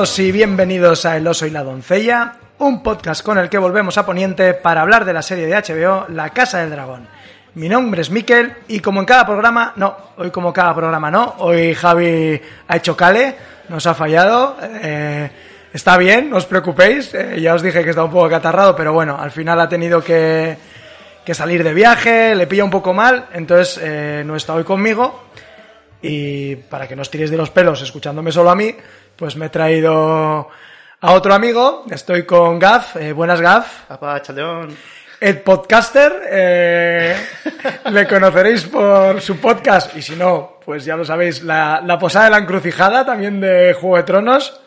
Y bienvenidos a El oso y la doncella, un podcast con el que volvemos a Poniente para hablar de la serie de HBO La Casa del Dragón. Mi nombre es Miquel y como en cada programa, no, hoy como cada programa no, hoy Javi ha hecho cale, nos ha fallado, eh, está bien, no os preocupéis, eh, ya os dije que estaba un poco acatarrado, pero bueno, al final ha tenido que, que salir de viaje, le pilla un poco mal, entonces eh, no está hoy conmigo y para que no os tiréis de los pelos escuchándome solo a mí, pues me he traído a otro amigo, estoy con Gaf, eh, buenas Gaf. Papá Chaleón. El podcaster, eh, le conoceréis por su podcast, y si no, pues ya lo sabéis, la, la Posada de la Encrucijada, también de Juego de Tronos.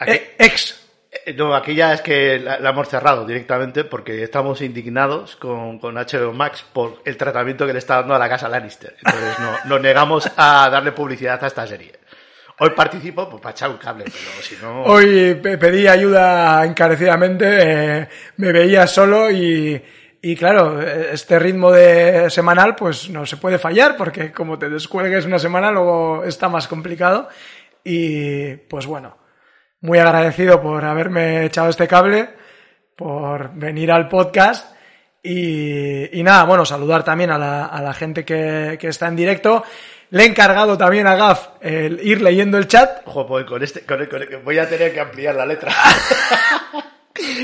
Eh, ex. Eh, No, aquí ya es que la, la hemos cerrado directamente porque estamos indignados con, con HBO Max por el tratamiento que le está dando a la casa Lannister. Entonces no, nos negamos a darle publicidad a esta serie. Hoy participo pues, para echar un cable, pero si no... Hoy pe- pedí ayuda encarecidamente, eh, me veía solo y, y claro, eh, este ritmo de semanal pues no se puede fallar porque como te descuelgues una semana luego está más complicado y pues bueno, muy agradecido por haberme echado este cable, por venir al podcast y, y nada, bueno, saludar también a la, a la gente que, que está en directo. Le he encargado también a Gaf el ir leyendo el chat Ojo, pues, con este, con, con- voy a tener que ampliar la letra.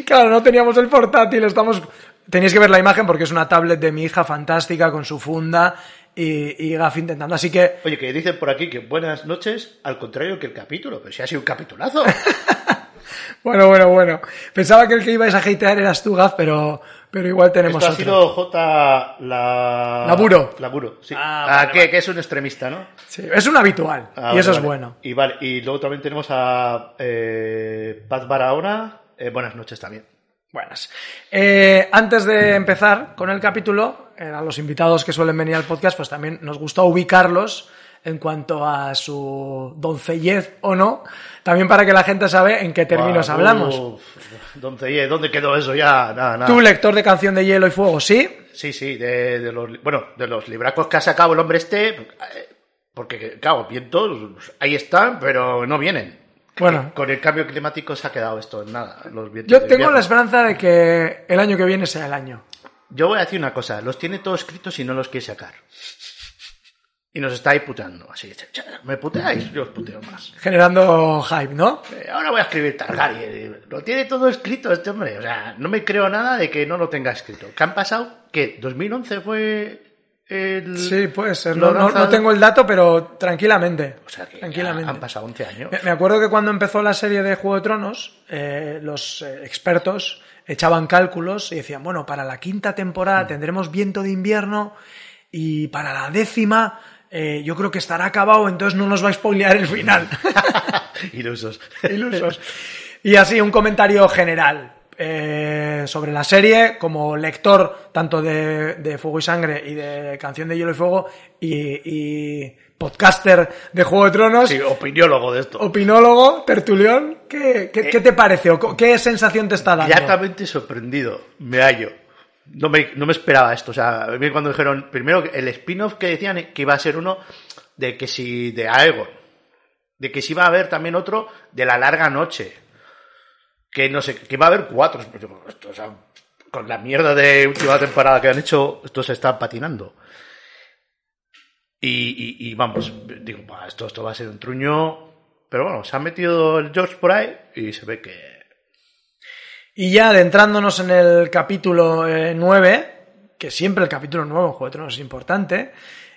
Claro, no teníamos el portátil, estamos... Tenéis que ver la imagen porque es una tablet de mi hija fantástica con su funda y, y Gaf intentando. Así que, Oye, que dicen por aquí que buenas noches, al contrario que el capítulo, pero si ha sido un capitulazo. bueno, bueno, bueno. Pensaba que el que ibais a hatear eras tú, Gaf, pero, pero igual tenemos Esto ha otro. sido J. La... Laburo. Laburo, sí. Ah, Ah, vale, que, que es un extremista, ¿no? Sí, es un habitual Ah, y vale, eso es bueno. Y vale, y luego también tenemos a eh, Paz Barahona. Eh, buenas noches también. Buenas. Eh, antes de empezar con el capítulo, eh, a los invitados que suelen venir al podcast, pues también nos gusta ubicarlos en cuanto a su doncellez o no, también para que la gente sabe en qué términos hablamos. uf, ¿Dónde, ¿Dónde quedó eso ya? Nada, nada. Tú, lector de Canción de Hielo y Fuego, sí. Sí, sí, de, de los, bueno, de los libracos que ha sacado el hombre este, porque, claro, vientos, ahí están, pero no vienen. Bueno. Con el cambio climático se ha quedado esto en nada. Los vientos Yo tengo invierno. la esperanza de que el año que viene sea el año. Yo voy a decir una cosa, los tiene todos escritos y no los quiere sacar. Y nos está ahí puteando, así, me puteáis, yo os puteo más. Generando hype, ¿no? Eh, Ahora voy a escribir Targaryen. Lo tiene todo escrito este hombre. O sea, no me creo nada de que no lo tenga escrito. ¿Qué han pasado? ¿Qué? ¿2011 fue el...? Sí, puede ser. lo No, no- no tengo el dato, pero tranquilamente. O sea, que tranquilamente. han pasado 11 años. Me- Me acuerdo que cuando empezó la serie de Juego de Tronos, eh, los eh, expertos echaban cálculos y decían, bueno, para la quinta temporada tendremos viento de invierno y para la décima eh, yo creo que estará acabado, entonces no nos va a spoilear el final. Ilusos. Ilusos. Y así, un comentario general eh, sobre la serie, como lector tanto de, de Fuego y Sangre y de Canción de Hielo y Fuego y, y podcaster de Juego de Tronos. Sí, opiniólogo de esto. Opinólogo, tertulión, ¿qué, qué, qué te parece o qué sensación te está dando? Gratamente sorprendido. Me hallo. No me, no me esperaba esto. O sea, a mí cuando dijeron, primero el spin-off que decían que iba a ser uno de que si de Aegon, de que si iba a haber también otro de la larga noche, que no sé, que iba a haber cuatro. Esto, con la mierda de última temporada que han hecho, esto se está patinando. Y, vamos, digo, "Buah, esto, esto va a ser un truño. Pero bueno, se ha metido el George por ahí y se ve que Y ya adentrándonos en el capítulo 9, que siempre el capítulo 9 en Juego de Tronos es importante,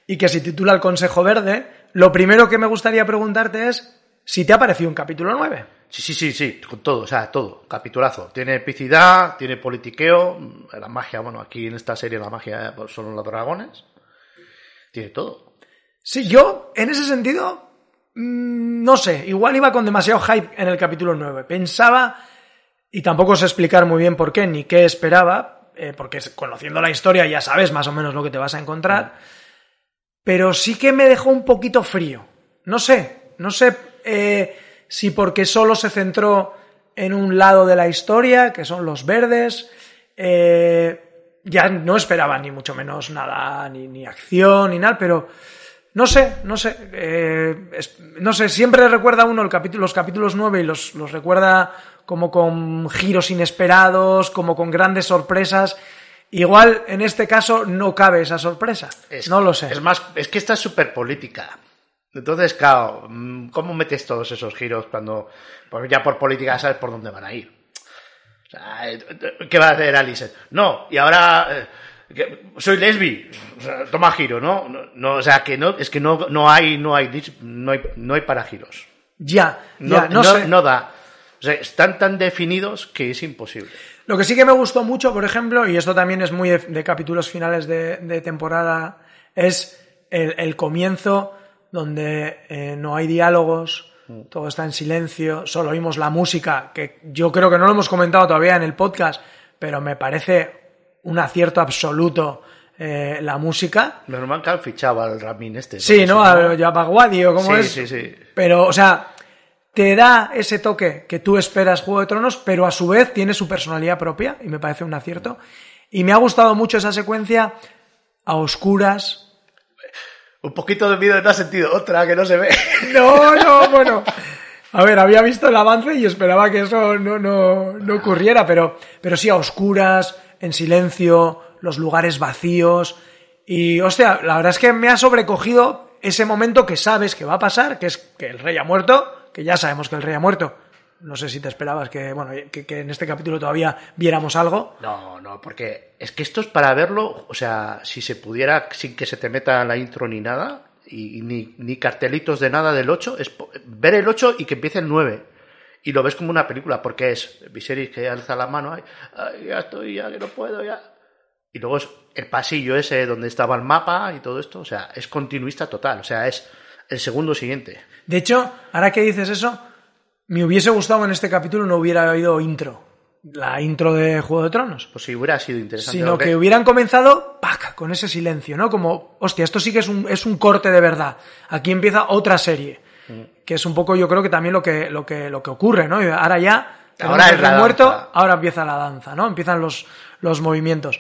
y que se titula El Consejo Verde, lo primero que me gustaría preguntarte es si te ha parecido un capítulo 9. Sí, sí, sí, sí, con todo, o sea, todo, capitulazo. Tiene epicidad, tiene politiqueo, la magia, bueno, aquí en esta serie la magia pues, son los dragones. Tiene todo. Sí, yo, en ese sentido, mm, no sé, igual iba con demasiado hype en el capítulo 9. Pensaba, y tampoco sé explicar muy bien por qué ni qué esperaba, eh, porque conociendo la historia ya sabes más o menos lo que te vas a encontrar, pero sí que me dejó un poquito frío. No sé, no sé eh, si porque solo se centró en un lado de la historia, que son los verdes, eh, ya no esperaba ni mucho menos nada, ni, ni acción, ni nada, pero No sé, no sé. no sé, siempre recuerda uno los capítulos 9 y los, los recuerda como con giros inesperados, como con grandes sorpresas. Igual en este caso no cabe esa sorpresa. Es- no lo sé. Es más, es que esta es súper política. Entonces, claro, ¿cómo metes todos esos giros cuando pues ya por política sabes por dónde van a ir? O sea, ¿qué va a hacer Alice? No, y ahora eh, soy lesbi. O sea, toma giro, ¿no? No, no, o sea, que no, es que no, no hay, no hay, no hay, no hay para giros. Ya, ya, no, no- sé. no da. O sea, están tan definidos que es imposible. Lo que sí que me gustó mucho, por ejemplo, y esto también es muy de, de capítulos finales de, de temporada, es el, el comienzo donde eh, no hay diálogos, todo está en silencio, solo oímos la música, que yo creo que no lo hemos comentado todavía en el podcast, pero me parece un acierto absoluto eh, la música. Normal que han fichado al Ramin este. Sí, ¿no? si A Yabaguadi o como Sí, es. sí, sí. Pero, o sea, te da ese toque que tú esperas Juego de Tronos, pero a su vez tiene su personalidad propia y me parece un acierto. Y me ha gustado mucho esa secuencia a oscuras. Un poquito de miedo no ha sentido otra que no se ve. No, no, bueno. A ver, había visto el avance y esperaba que eso no, no, no ocurriera, pero, pero sí a oscuras, en silencio, los lugares vacíos. Y, hostia, la verdad es que me ha sobrecogido ese momento que sabes que va a pasar, que es que el rey ha muerto, que ya sabemos que el rey ha muerto. No sé si te esperabas que, bueno, que, que en este capítulo todavía viéramos algo. No, no, porque es que esto es para verlo, o sea, si se pudiera sin que se te meta la intro ni nada, y, y ni, ni cartelitos de nada del 8, es ver el 8 y que empiece el 9. Y lo ves como una película, porque es Viserys que alza la mano, ay, ay, ya estoy, ya que no puedo, ya. Y luego es el pasillo ese donde estaba el mapa y todo esto, o sea, es continuista total, o sea, es el segundo siguiente. De hecho, ahora que dices eso, me hubiese gustado en este capítulo no hubiera habido intro. La intro de Juego de Tronos. Pues si hubiera sido interesante. sino lo que hubieran comenzado ¡pac! con ese silencio, ¿no? Como, hostia, esto sí que es un, es un corte de verdad. Aquí empieza otra serie. Que es un poco, yo creo que también lo que, lo que, lo que ocurre, ¿no? Ahora ya, Ahora el muerto, ahora empieza la danza, ¿no? Empiezan los, los movimientos.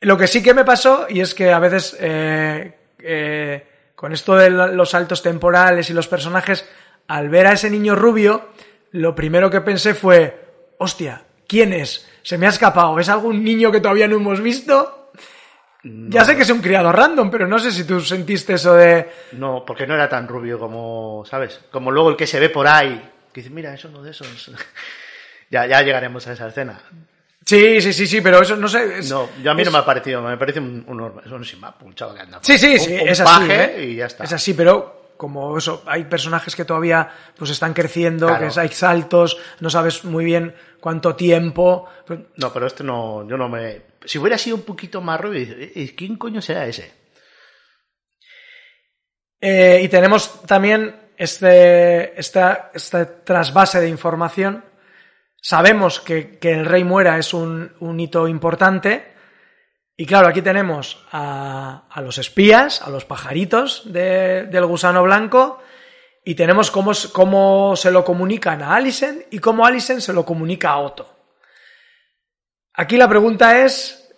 Lo que sí que me pasó, y es que a veces, eh, eh, con esto de los saltos temporales y los personajes, al ver a ese niño rubio, lo primero que pensé fue, hostia, ¿quién es? Se me ha escapado, ¿es algún niño que todavía no hemos visto? Ya sé que es un criado random, pero no sé si tú sentiste eso de... No, porque no era tan rubio como, ¿sabes? Como luego el que se ve por ahí, que dice, mira, es uno de esos. ya, ya llegaremos a esa escena. Sí, sí, sí, sí, pero eso no sé... es- No, yo a mí es- no me ha parecido, me parece un, un, un un chaval que anda. Sí, sí, sí, un es así. ¿eh? y ya está. Es así, pero como eso, hay personajes que todavía pues están creciendo, Claro. que hay saltos, no sabes muy bien cuánto tiempo. pues, pero- No, pero este no, yo no me. Si hubiera sido un poquito más rubio, dice, "Eh, ¿quién coño será ese? Eh, y tenemos también este, esta, este trasvase de información. Sabemos que, que el rey muera es un, un hito importante. Y claro, aquí tenemos a, a los espías, a los pajaritos de- del gusano blanco, y tenemos cómo, cómo se lo comunican a Alicent y cómo Alicent se lo comunica a Otto. Aquí la pregunta es,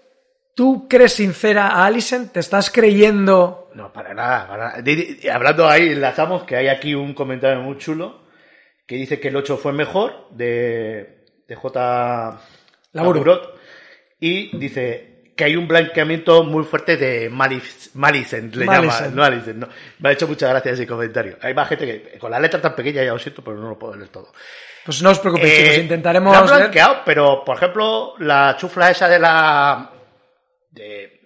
¿tú crees sincera a Alicent? ¿Te estás creyendo No, para nada. para nada. Hablando ahí, enlazamos que hay aquí un comentario muy chulo que dice que el 8 fue mejor de, de J. Laburo. Laburot, y dice que hay un blanqueamiento muy fuerte de Malic- Malicent, le Malicent. llama. No, Malicent, no. Me ha hecho muchas gracias ese comentario. Hay más gente que con la letra tan pequeña ya lo siento, pero no lo puedo leer todo. Pues no os preocupéis, Eh, chicos, intentaremos. la han leer- blanqueado, pero por ejemplo, la chufla esa de la. de,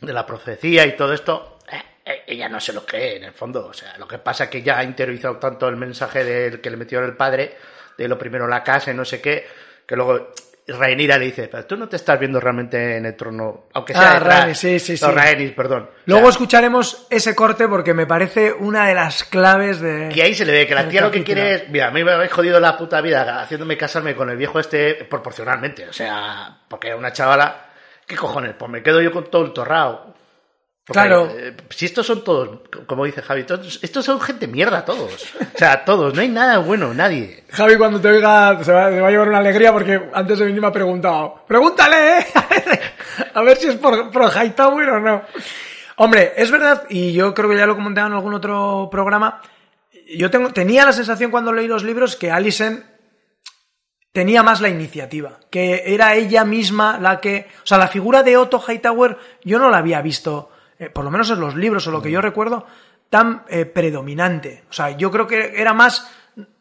de la profecía y todo esto. Eh, ella no se lo cree en el fondo. O sea, lo que pasa es que ya ha interiorizado tanto el mensaje del que le metió el padre, de lo primero la casa y no sé qué, que luego Rhaenyra le dice, pero tú no te estás viendo realmente en el trono, aunque sea Ah, detrás". Rhaenys, sí, sí, No, sí. Rhaenys, perdón. Luego O sea, escucharemos ese corte porque me parece una de las claves de. Y ahí se le ve que la tía lo que quiere es, mira, a mí me habéis jodido la puta vida haciéndome casarme con el viejo este proporcionalmente, o sea, porque era una chavala, ¿qué cojones? Pues me quedo yo con todo el torrao. Porque, Claro. eh, si estos son todos, como dice Javi, todos- estos son gente mierda todos. O sea, todos, no hay nada bueno, nadie. Javi, cuando te oiga, se va, se va a llevar una alegría porque antes de venir me ha preguntado. ¡Pregúntale, eh! A ver si es por, por Hightower o no. Hombre, es verdad, y yo creo que ya lo comentaba en algún otro programa, yo tengo, tenía la sensación cuando leí los libros que Alison tenía más la iniciativa, que era ella misma la que... O sea, la figura de Otto Hightower yo no la había visto, eh, por lo menos en los libros o lo que yo recuerdo, tan eh, predominante. O sea, yo creo que era más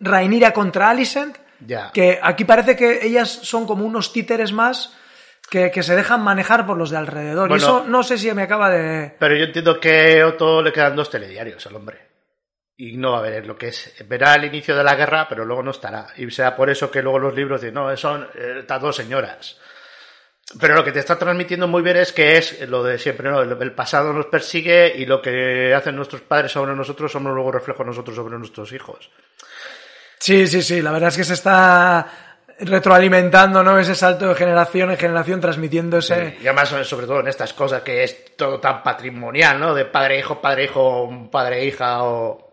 Rhaenyra contra Alicent, que aquí parece que ellas son como unos títeres más que, que se dejan manejar por los de alrededor. y eso no sé si me acaba de... Pero yo entiendo que a Otto le quedan dos telediarios al hombre. Y no va a ver lo que es. Verá el inicio de la guerra, pero luego no estará. Y será por eso que luego los libros dicen, no, son eh, estas dos señoras. Pero lo que te está transmitiendo muy bien es que es lo de siempre, ¿no? El, el pasado nos persigue y lo que hacen nuestros padres sobre nosotros somos luego reflejos nosotros sobre nuestros hijos. Sí, sí, sí, la verdad es que se está retroalimentando, ¿no? Ese salto de generación en generación transmitiendo ese... Y además, sobre todo en estas cosas que es todo tan patrimonial, ¿no? De padre-hijo, padre-hijo, padre-hija o...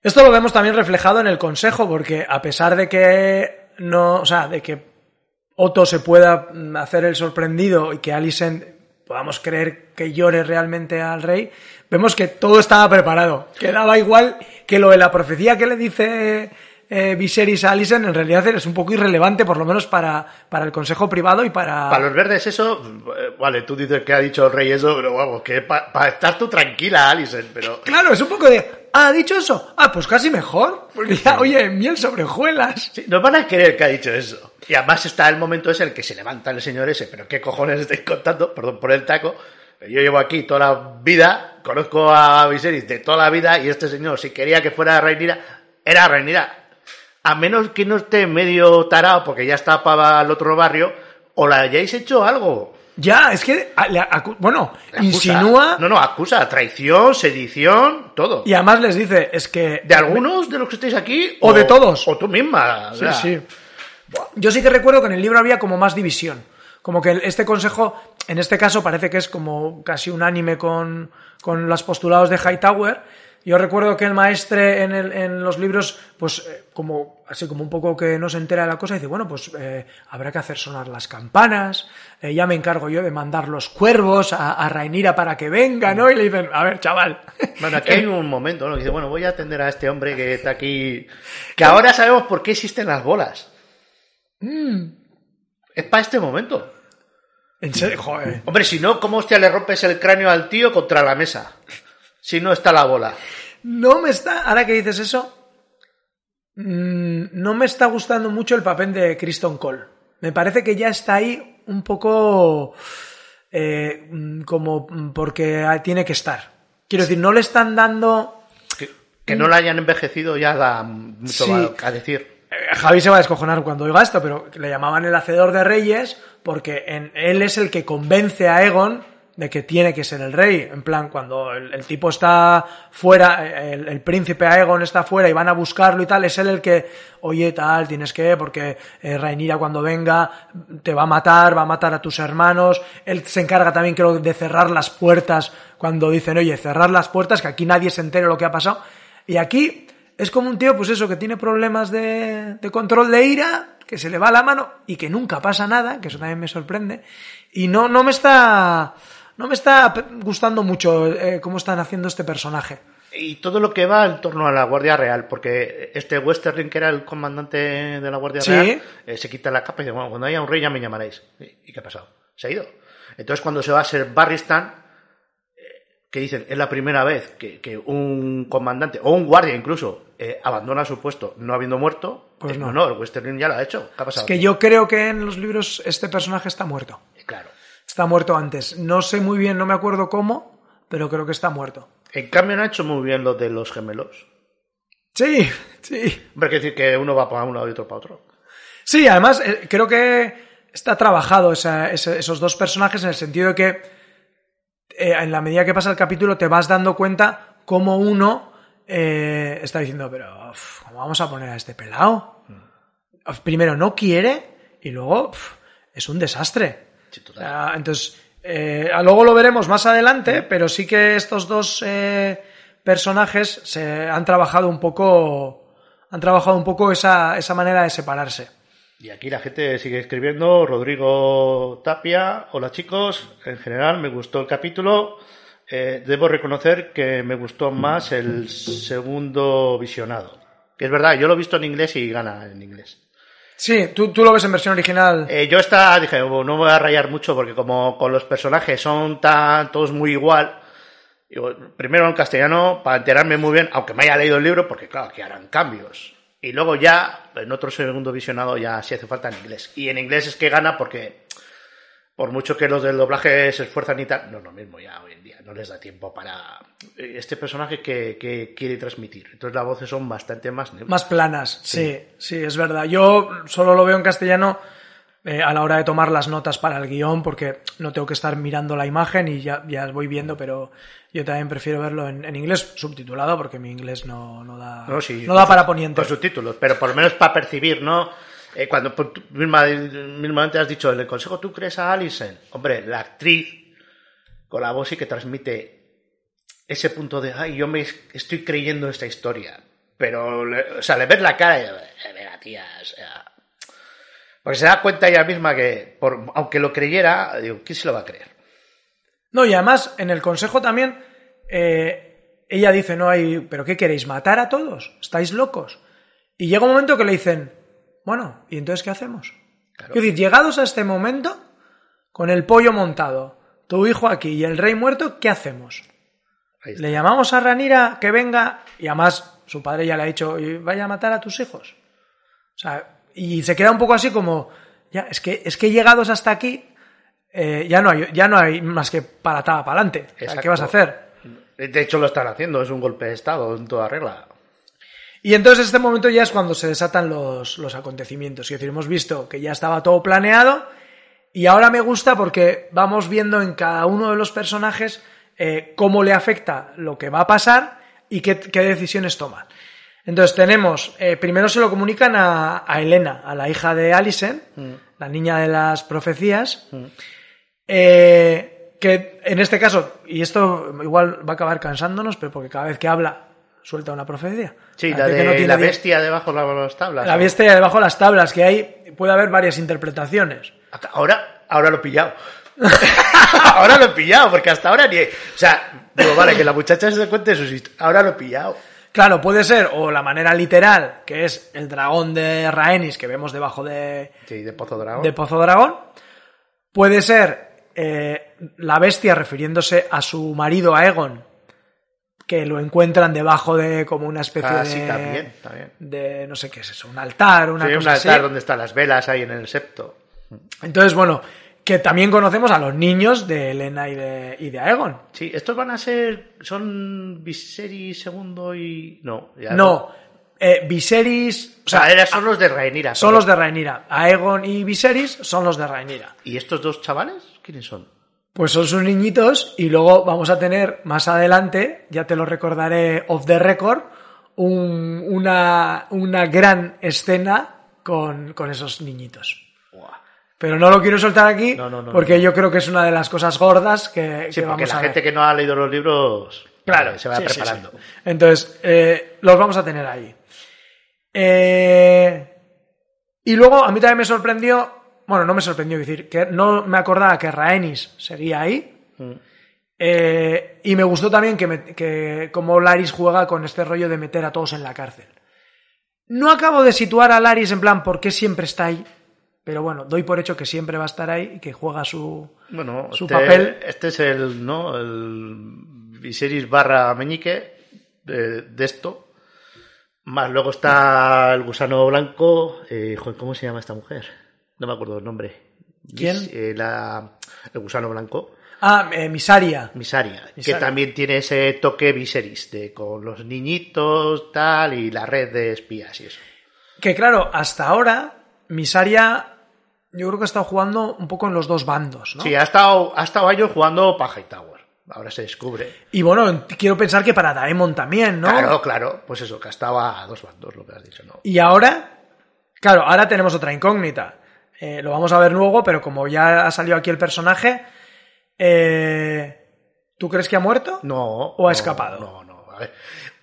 Esto lo vemos también reflejado en el consejo, porque a pesar de que no, o sea, de que Otto se pueda mm, hacer el sorprendido y que Alicent podamos creer que llore realmente al rey, vemos que todo estaba preparado, que daba igual que lo de la profecía que le dice eh, Viserys a Alicent en realidad es un poco irrelevante, por lo menos para, para el consejo privado y para... Para los verdes eso, eh, vale, tú dices que ha dicho el rey eso, pero vamos, que para estar tú tranquila, Alison, pero... Claro, es un poco de... Ah, ¿ha dicho eso? Ah, pues casi mejor. Porque ya, oye, miel sobre hojuelas. Sí, nos van a creer que ha dicho eso. Y además está el momento ese en el que se levanta el señor ese, pero ¿qué cojones estáis contando? Perdón por el taco. Yo llevo aquí toda la vida, conozco a Viserys de toda la vida y este señor, si quería que fuera Rhaenyra, era Rhaenyra. A menos que no esté medio tarado porque ya está para el otro barrio, o la hayáis hecho algo. Ya, es que, bueno, Acusa. insinúa No, no, acusa. Traición, sedición, todo. y además les dice, es que... ¿De algunos de los que estáis aquí? O de todos. O tú misma. o Sí, sí. Yo sí que recuerdo que en el libro había como más división. Como que este consejo, en este caso, parece que es como casi unánime con, con los postulados de Hightower. Yo recuerdo que el maestre en, el- en los libros, pues eh, como así como un poco que no se entera de la cosa, dice, bueno, pues eh, habrá que hacer sonar las campanas, eh, ya me encargo yo de mandar los cuervos a, a Rhaenyra para que venga, ¿no? Y le dicen, a ver, chaval. Bueno, aquí hay un momento, ¿no? Que dice, bueno, voy a atender a este hombre que está aquí. Que ahora sabemos por qué existen las bolas. Mm. Es para este momento. En serio, joder. Hombre, si no, ¿cómo hostia le rompes el cráneo al tío contra la mesa? Si no está la bola. No me está, ahora que dices eso, mm, no me está gustando mucho el papel de Kristen Cole. Me parece que ya está ahí un poco eh, mm, como mm, porque tiene que estar. Quiero decir, no le están dando... Que, que no la hayan envejecido ya da mucho Sí. a- a decir. Eh, Javi se va a descojonar cuando oiga esto, pero le llamaban el hacedor de reyes porque en, él es el que convence a Egon de que tiene que ser el rey. En plan, cuando el, el tipo está fuera, eh, el, el príncipe Aegon está fuera y van a buscarlo y tal, es él el que, oye, tal, tienes que, porque eh, Rhaenyra cuando venga te va a matar, va a matar a tus hermanos. Él se encarga también, creo, de cerrar las puertas cuando dicen, oye, cerrar las puertas, que aquí nadie se entere lo que ha pasado. Y aquí es como un tío, pues eso, que tiene problemas de, de control de ira, que se le va la mano y que nunca pasa nada, que eso también me sorprende. Y no, no me está, no me está gustando mucho eh, cómo están haciendo este personaje. Y todo lo que va en torno a la Guardia Real, porque este Westerling, que era el comandante de la Guardia Sí. Real, eh, se quita la capa y dice, bueno, cuando haya un rey ya me llamaréis. ¿Y qué ha pasado? Se ha ido. Entonces cuando se va a ser Barristan, eh, que dicen, es la primera vez que, que un comandante, o un guardia incluso, eh, abandona su puesto no habiendo muerto, Pues no. no, el Westerling ya lo ha hecho. ¿Qué ha pasado? Es que yo creo que en los libros este personaje está muerto. Claro. Está muerto antes. No sé muy bien, no me acuerdo cómo, pero creo que está muerto. En cambio han hecho muy bien lo de los gemelos. Sí, sí. Hombre, que decir que uno va para un lado y otro para otro. Sí, además eh, creo que está trabajado esa- esos dos personajes en el sentido de que eh, en la medida que pasa el capítulo te vas dando cuenta cómo uno eh, está diciendo, pero uf, ¿cómo vamos a poner a este pelado? Uf, Primero no quiere y luego uf, es un desastre. Sí, O total. sea, entonces, eh, luego lo veremos más adelante, pero sí que estos dos eh, personajes se han trabajado un poco, han trabajado un poco esa, esa manera de separarse. Y aquí la gente sigue escribiendo. Rodrigo Tapia, hola chicos. En general me gustó el capítulo. Eh, debo reconocer que me gustó más el segundo visionado. Que es verdad, yo lo he visto en inglés y gana en inglés. Sí, ¿tú, tú lo ves en versión original. Eh, yo esta dije, "Oh, no voy a rayar mucho porque como con los personajes son tan, todos muy igual, primero en castellano para enterarme muy bien, aunque me haya leído el libro, porque claro, que harán cambios. Y luego ya, en otro segundo visionado, ya sí hace falta en inglés. Y en inglés es que gana porque, por mucho que los del doblaje se esfuerzan y tal, no es lo mismo ya día. No les da tiempo para eh, este personaje que, que quiere transmitir. Entonces las voces son bastante más. Más planas, sí. sí, es verdad. Yo solo lo veo en castellano eh, a la hora de tomar las notas para el guion, porque no tengo que estar mirando la imagen y ya, ya voy viendo, pero yo también prefiero verlo en, en inglés subtitulado, porque mi inglés no, no da, No, sí, no da para poniente. Con subtítulos, pero por lo menos para percibir, ¿no? Eh, cuando misma, mismamente has dicho, el consejo tú crees a Alison. Hombre, la actriz con la voz sí que transmite ese punto de, ay, yo me estoy creyendo esta historia. Pero, le- o sea, le ves la cara y, eh, venga, tía, o sea... Porque se da cuenta ella misma que, por, aunque lo creyera, digo, ¿quién se lo va a creer? No, y además en el consejo también eh, ella dice, no hay, pero ¿qué queréis? ¿Matar a todos? ¿Estáis locos? Y llega un momento que le dicen, bueno, ¿y entonces qué hacemos? Claro. Es decir, llegados a este momento, con el pollo montado, tu hijo aquí y el rey muerto, ¿qué hacemos? Le llamamos a Ranira que venga y además su padre ya le ha dicho, "Y vaya a matar a tus hijos. O sea, y se queda un poco así como, ya, es que, es que llegados hasta aquí, eh, ya, no hay, ya no hay más que palatada para adelante. O sea, ¿Qué vas a hacer? De hecho, lo están haciendo, es un golpe de Estado en toda regla. Y entonces este momento ya es cuando se desatan los, los acontecimientos. Es decir, hemos visto que ya estaba todo planeado y ahora me gusta porque vamos viendo en cada uno de los personajes eh, cómo le afecta lo que va a pasar y qué, qué decisiones toma. Entonces tenemos, eh, primero se lo comunican a, a Elena, a la hija de Alison, la niña de las profecías, eh, que en este caso, y esto igual va a acabar cansándonos, pero porque cada vez que habla suelta una profecía. Sí, la que de no tiene la die- bestia debajo de las tablas. La bestia debajo de las tablas, que hay puede haber varias interpretaciones. Ahora, ahora lo he pillado. ahora lo he pillado, porque hasta ahora ni. O sea, digo, vale, que la muchacha se cuente sus historias. Ahora lo he pillado. Claro, puede ser o la manera literal, que es el dragón de Rhaenys que vemos debajo de, Sí, de Pozo Dragón. de Pozo Dragón. Puede ser eh, la bestia refiriéndose a su marido Aegon, que lo encuentran debajo de como una especie Ah, de, sí, también, también. de no sé qué es eso, un altar, una Sí, un cosa altar así. donde están las velas ahí en el septo. Entonces, bueno, que también conocemos a los niños de Elena y de, y de Aegon. Sí, estos van a ser. Son Viserys segundo y. No, ya No, eh, Viserys, o sea, eran- son los de Rhaenyra. son los de Rhaenyra. Aegon y Viserys son los de Rhaenyra. ¿Y estos dos chavales? ¿Quiénes son? Pues son sus niñitos y luego vamos a tener más adelante, ya te lo recordaré off the record, un- una, una gran escena con, con esos niñitos. Pero no lo quiero soltar aquí No, no, no, porque yo creo que es una de las cosas gordas que, Sí, que porque vamos la a gente ver. que no ha leído los libros. se va sí, sí, preparando. sí. Entonces, eh, los vamos a tener ahí. Eh, y luego a mí también me sorprendió, bueno, no me sorprendió, es decir, que no me acordaba que Rhaenys seguía ahí. Mm. Eh, y me gustó también que, me- que como Laris juega con este rollo de meter a todos en la cárcel. No acabo de situar a Laris en plan por qué siempre está ahí, pero bueno, doy por hecho que siempre va a estar ahí y que juega su... Bueno, Su este, papel- Este es el, ¿no? El Viserys barra Meñique de, de esto. Más luego está el gusano blanco. eh, ¿Cómo se llama esta mujer? No me acuerdo el nombre. ¿Quién? Eh, la, el gusano blanco. Ah, eh, Misaria. Misaria, que también tiene ese toque Viserys, de con los niñitos, tal, y la red de espías y eso. Que claro, hasta ahora, Misaria, yo creo que ha estado jugando un poco en los dos bandos, ¿no? Sí, ha estado, ha estado años jugando para Hightower. Ahora se descubre. Y bueno, quiero pensar que para Daemon también, ¿no? Claro, claro. Pues eso, que estaba a dos bandos, lo que has dicho, ¿no? Y ahora, claro, ahora tenemos otra incógnita. Eh, lo vamos a ver luego, pero como ya ha salido aquí el personaje, eh, ¿tú crees que ha muerto? No. ¿O ha no, escapado? No, no. A ver,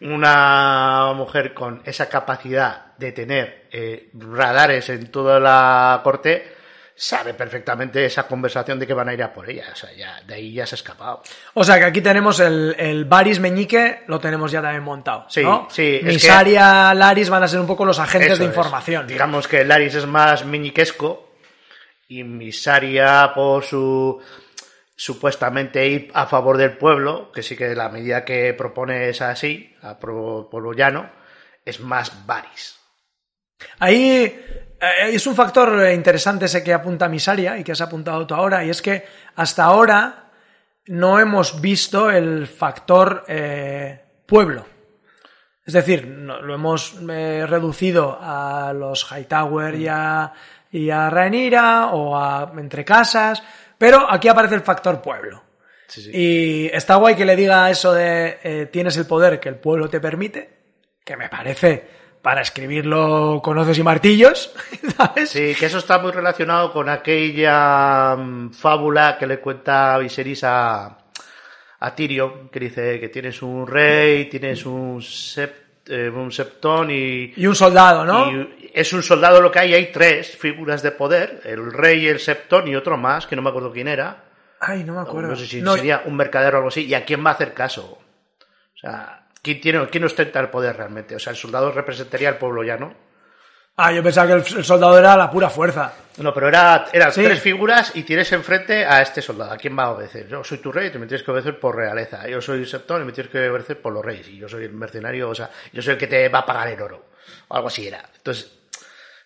una mujer con esa capacidad de tener eh, radares en toda la corte sabe perfectamente esa conversación de que van a ir a por ella. O sea, ya, de ahí ya se ha escapado. O sea, que aquí tenemos el, el Baris Meñique, lo tenemos ya también montado. Sí, ¿no? sí, Misaria, Laris van a ser un poco los agentes Eso de es. información. Digamos que Laris es más miñiquesco y Misaria por su supuestamente ir a favor del pueblo, que sí que la medida que propone es así, a pueblo llano, es más Baris. Ahí eh, es un factor interesante ese que apunta Misaria y que has apuntado tú ahora, y es que hasta ahora no hemos visto el factor eh, pueblo. Es decir, no- lo hemos eh, reducido a los Hightower y a, y a o a entre casas, pero aquí aparece el factor pueblo. Sí, sí. Y está guay que le diga eso de eh, tienes el poder que el pueblo te permite, que me parece para escribirlo con hoces y martillos, ¿sabes? Sí, que eso está muy relacionado con aquella mm, fábula que le cuenta Viserys a, a Tyrion, que dice que tienes un rey, tienes un, sept- un septón y, Y un soldado, ¿no? y es un soldado lo que hay, hay tres figuras de poder, el rey, el septón y otro más, que no me acuerdo quién era. Ay, no me acuerdo. No sé si No, sería un mercader o algo así. ¿Y a quién va a hacer caso? O sea, ¿quién, tiene, quién ostenta el poder realmente? O sea, el soldado representaría al pueblo llano. Ah, yo pensaba que el, el soldado era la pura fuerza. No, pero era, eran Sí. tres figuras y tienes enfrente a este soldado. ¿A quién va a obedecer? Yo soy tu rey y te me tienes que obedecer por realeza. Yo soy Septón y me tienes que obedecer por los reyes. Y yo soy el mercenario, o sea, yo soy el que te va a pagar en oro. O algo así era. Entonces,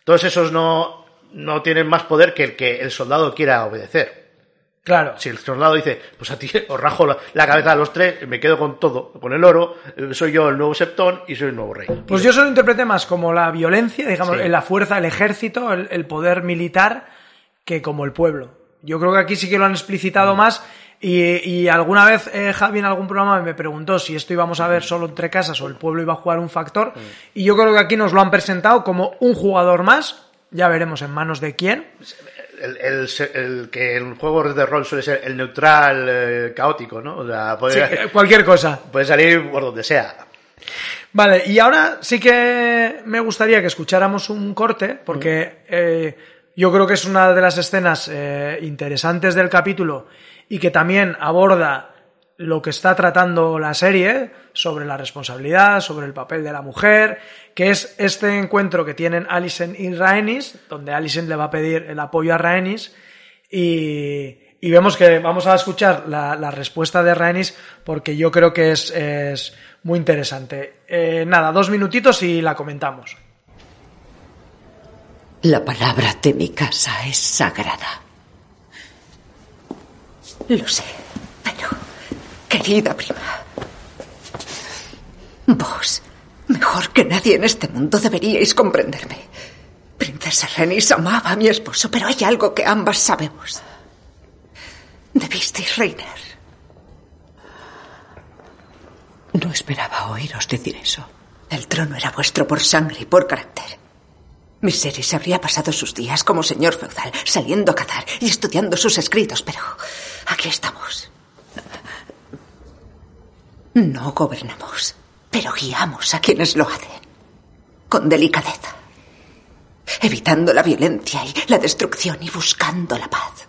todos esos no, no tienen más poder que el que el soldado quiera obedecer. Claro. Si el soldado dice, pues a ti os rajo la, la cabeza a los tres, me quedo con todo, con el oro, eh, soy yo el nuevo Septón y soy el nuevo rey. Pues yo se lo interpreté más como la violencia, digamos, Sí. en la fuerza, el ejército, el, el poder militar, que como el pueblo. Yo creo que aquí sí que lo han Mm. explicitado más. Y, y alguna vez eh, Javi en algún programa me preguntó si esto íbamos a ver solo entre casas o el pueblo iba a jugar un factor. Mm. Y yo creo que aquí nos lo han presentado como un jugador más. Ya veremos en manos de quién. El, el el que en juegos de rol suele ser el neutral eh, caótico, ¿no? O sea, puede, Sí, eh, cualquier cosa. puede salir por donde sea. Vale, y ahora sí que me gustaría que escucháramos un corte, porque eh, yo creo que es una de las escenas eh, interesantes del capítulo y que también aborda lo que está tratando la serie sobre la responsabilidad, sobre el papel de la mujer, que es este encuentro que tienen Alicent y Rhaenys, donde Alicent le va a pedir el apoyo a Rhaenys y, vemos que vamos a escuchar la, la respuesta de Rhaenys porque yo creo que es, es muy interesante. Eh, nada, dos minutitos y la comentamos. La palabra de mi casa es sagrada. Lo sé, pero, querida prima, vos, mejor que nadie en este mundo, deberíais comprenderme. Princesa Renis amaba a mi esposo, pero hay algo que ambas sabemos. Debisteis reinar. No esperaba oíros decir eso. El trono era vuestro por sangre y por carácter. Miseris habría pasado sus días como señor feudal, saliendo a cazar y estudiando sus escritos, pero aquí estamos. No gobernamos, pero guiamos a quienes lo hacen. Con delicadeza. Evitando la violencia y la destrucción y buscando la paz.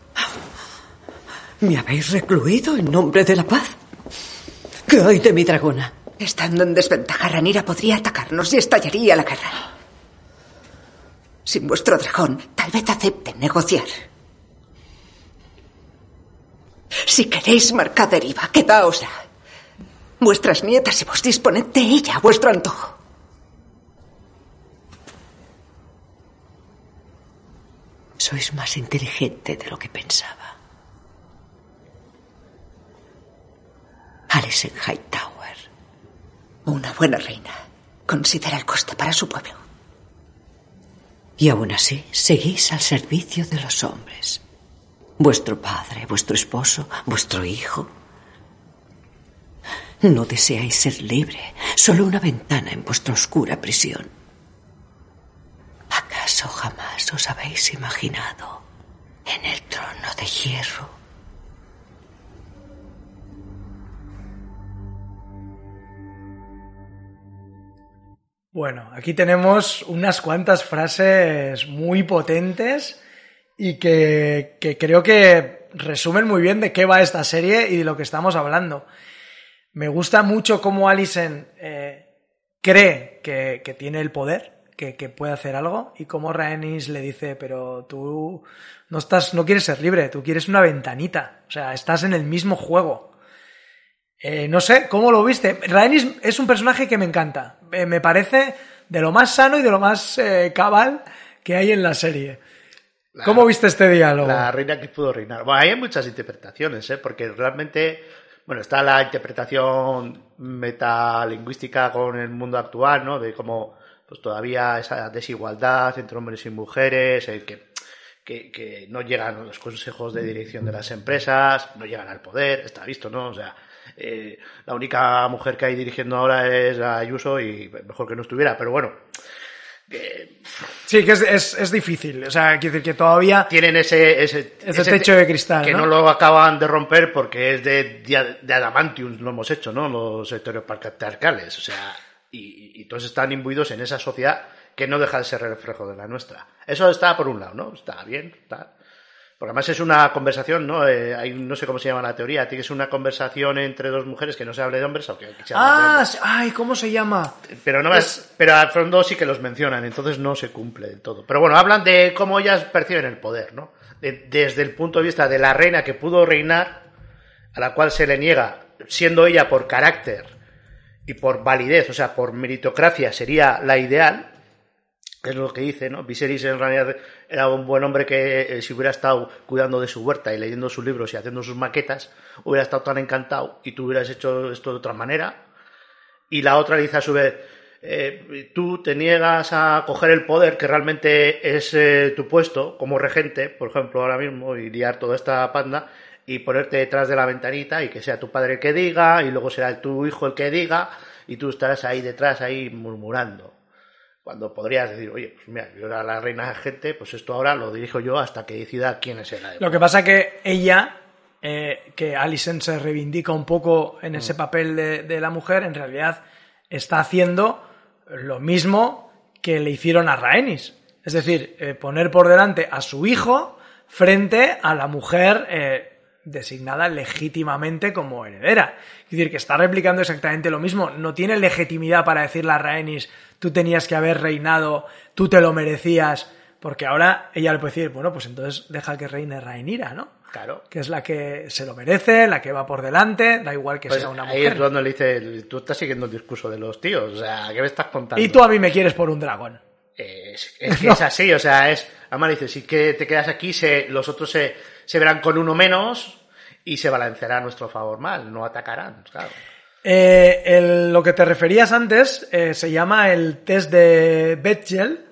¿Me habéis recluido en nombre de la paz? ¿Qué hay de mi dragona? Estando en desventaja, Ranira podría atacarnos y estallaría la guerra. Sin vuestro dragón, tal vez acepten negociar. Si queréis marcar deriva, quedaosla. Vuestras nietas y vos disponed de ella a vuestro antojo. Sois más inteligente de lo que pensaba. Alison Hightower. Una buena reina considera el coste para su pueblo. Y aún así seguís al servicio de los hombres. Vuestro padre, vuestro esposo, vuestro hijo. No deseáis ser libre, solo una ventana en vuestra oscura prisión. ¿Acaso jamás os habéis imaginado en el trono de hierro? Bueno, aquí tenemos unas cuantas frases muy potentes y que, que creo que resumen muy bien de qué va esta serie y de lo que estamos hablando. Me gusta mucho cómo Alison eh, cree que, que tiene el poder, que, que puede hacer algo, y cómo Rhaenys le dice, pero tú no estás, no quieres ser libre, tú quieres una ventanita, o sea, estás en el mismo juego. Eh, no sé, ¿cómo lo viste? Rhaenys es un personaje que me encanta, Eh, me parece de lo más sano y de lo más cabal que hay en la serie. La- ¿Cómo viste este diálogo? La reina que pudo reinar. Bueno, hay muchas interpretaciones, ¿eh? porque realmente, bueno, está la interpretación metalingüística con el mundo actual, ¿no? De cómo pues todavía esa desigualdad entre hombres y mujeres, el que, que, que no llegan los consejos de dirección de las empresas, no llegan al poder, está visto, ¿no? O sea, eh, la única mujer que hay dirigiendo ahora es Ayuso y mejor que no estuviera, pero bueno, Sí, que es, es, es difícil, o sea, quiero decir que todavía... tienen ese, ese, Ese techo de cristal, que ¿no? ¿no? lo acaban de romper porque es de, de, de adamantium lo hemos hecho no los sectores patriarcales o sea y, y todos están imbuidos en esa sociedad que no deja de ser reflejo de la nuestra eso está por un lado no está bien está porque además es una conversación, ¿no? Eh, hay, no sé cómo se llama la teoría, tiene que ser una conversación entre dos mujeres que no se hable de hombres, aunque se Ah, hombres. ay, ¿cómo se llama? Pero, no más, pero al fondo sí que los mencionan, entonces no se cumple del todo. Pero bueno, hablan de cómo ellas perciben el poder, ¿no? De- desde el punto de vista de la reina que pudo reinar, a la cual se le niega, siendo ella por carácter y por validez, o sea, por meritocracia, sería la ideal, es lo que dice, ¿no? Viserys en realidad era un buen hombre que eh, si hubiera estado cuidando de su huerta y leyendo sus libros y haciendo sus maquetas, hubiera estado tan encantado y tú hubieras hecho esto de otra manera. Y la otra dice a su vez, eh, tú te niegas a coger el poder que realmente es eh, tu puesto como regente, por ejemplo, ahora mismo, y liar toda esta panda y ponerte detrás de la ventanita y que sea tu padre el que diga y luego será tu hijo el que diga y tú estarás ahí detrás, ahí murmurando. Cuando podrías decir, oye, pues mira, yo era la reina gente, pues esto ahora lo dirijo yo hasta que decida quién es el Lo que pasa que ella, eh, que Alison se reivindica un poco en ese papel de, de la mujer, en realidad está haciendo lo mismo que le hicieron a Rhaenys. Es decir, eh, poner por delante a su hijo frente a la mujer eh, designada legítimamente como heredera. Es decir, que está replicando exactamente lo mismo. No tiene legitimidad para decirle a Rhaenys, tú tenías que haber reinado, tú te lo merecías, porque ahora ella le puede decir, bueno, pues entonces deja que reine Rhaenyra, ¿no? Claro. Que es la que se lo merece, la que va por delante, da igual que Pues sea una ahí mujer. es cuando le dice, tú estás siguiendo el discurso de los tíos, o sea, ¿qué me estás contando? Y tú a mí me quieres por un dragón. Es, es que es así, o sea, es. Además dice, si que te quedas aquí, se, los otros se, se verán con uno menos y se balanceará a nuestro favor mal, no atacarán, claro. Eh, el- lo que te referías antes eh, se llama el test de Bechdel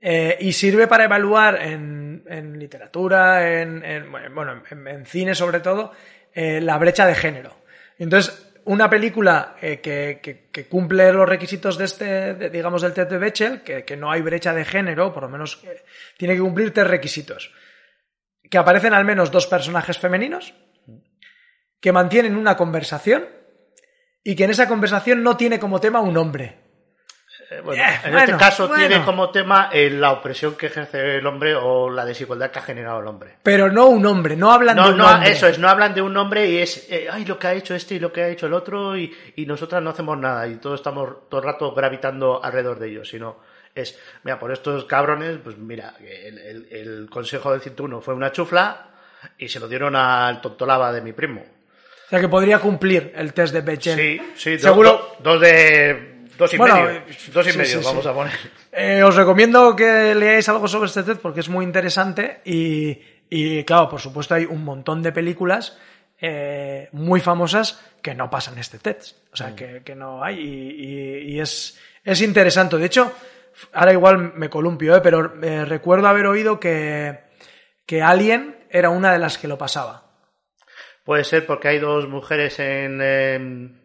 eh, y sirve para evaluar en, en literatura, en, en- bueno, en, en cine sobre todo, eh, la brecha de género. Entonces, una película eh, que, que- que cumple los requisitos de este, de, digamos, del test de Bechdel, que, que no hay brecha de género, por lo menos tiene que cumplir tres requisitos. Que aparecen al menos dos personajes femeninos, que mantienen una conversación y que en esa conversación no tiene como tema un hombre. Eh, bueno, Eh, en bueno, este caso bueno. tiene como tema eh, la opresión que ejerce el hombre o la desigualdad que ha generado el hombre. Pero no un hombre, no hablan de No, un no, hombre. eso es, no hablan de un hombre y es, ay, lo que ha hecho este y lo que ha hecho el otro y, y nosotras no hacemos nada y todos estamos todo el rato gravitando alrededor de ellos, sino es, mira, por estos cabrones, pues mira, el, el- el consejo del 101 fue una chufla y se lo dieron al tontolaba de mi primo. O sea que podría cumplir el test de Bechdel. Sí, sí, Seguro. do- dos de, dos y Bueno, medio, dos y sí, medio, sí, vamos sí. a poner. Eh, os recomiendo que leáis algo sobre este test porque es muy interesante y, y, claro, por supuesto hay un montón de películas eh, muy famosas que no pasan este test. O Mm. sea, que, que no hay y, y- y es, es interesante. De hecho, ahora igual me columpio, ¿eh? pero eh, recuerdo haber oído que, que Alien era una de las que lo pasaba. Puede ser porque hay dos mujeres en, em,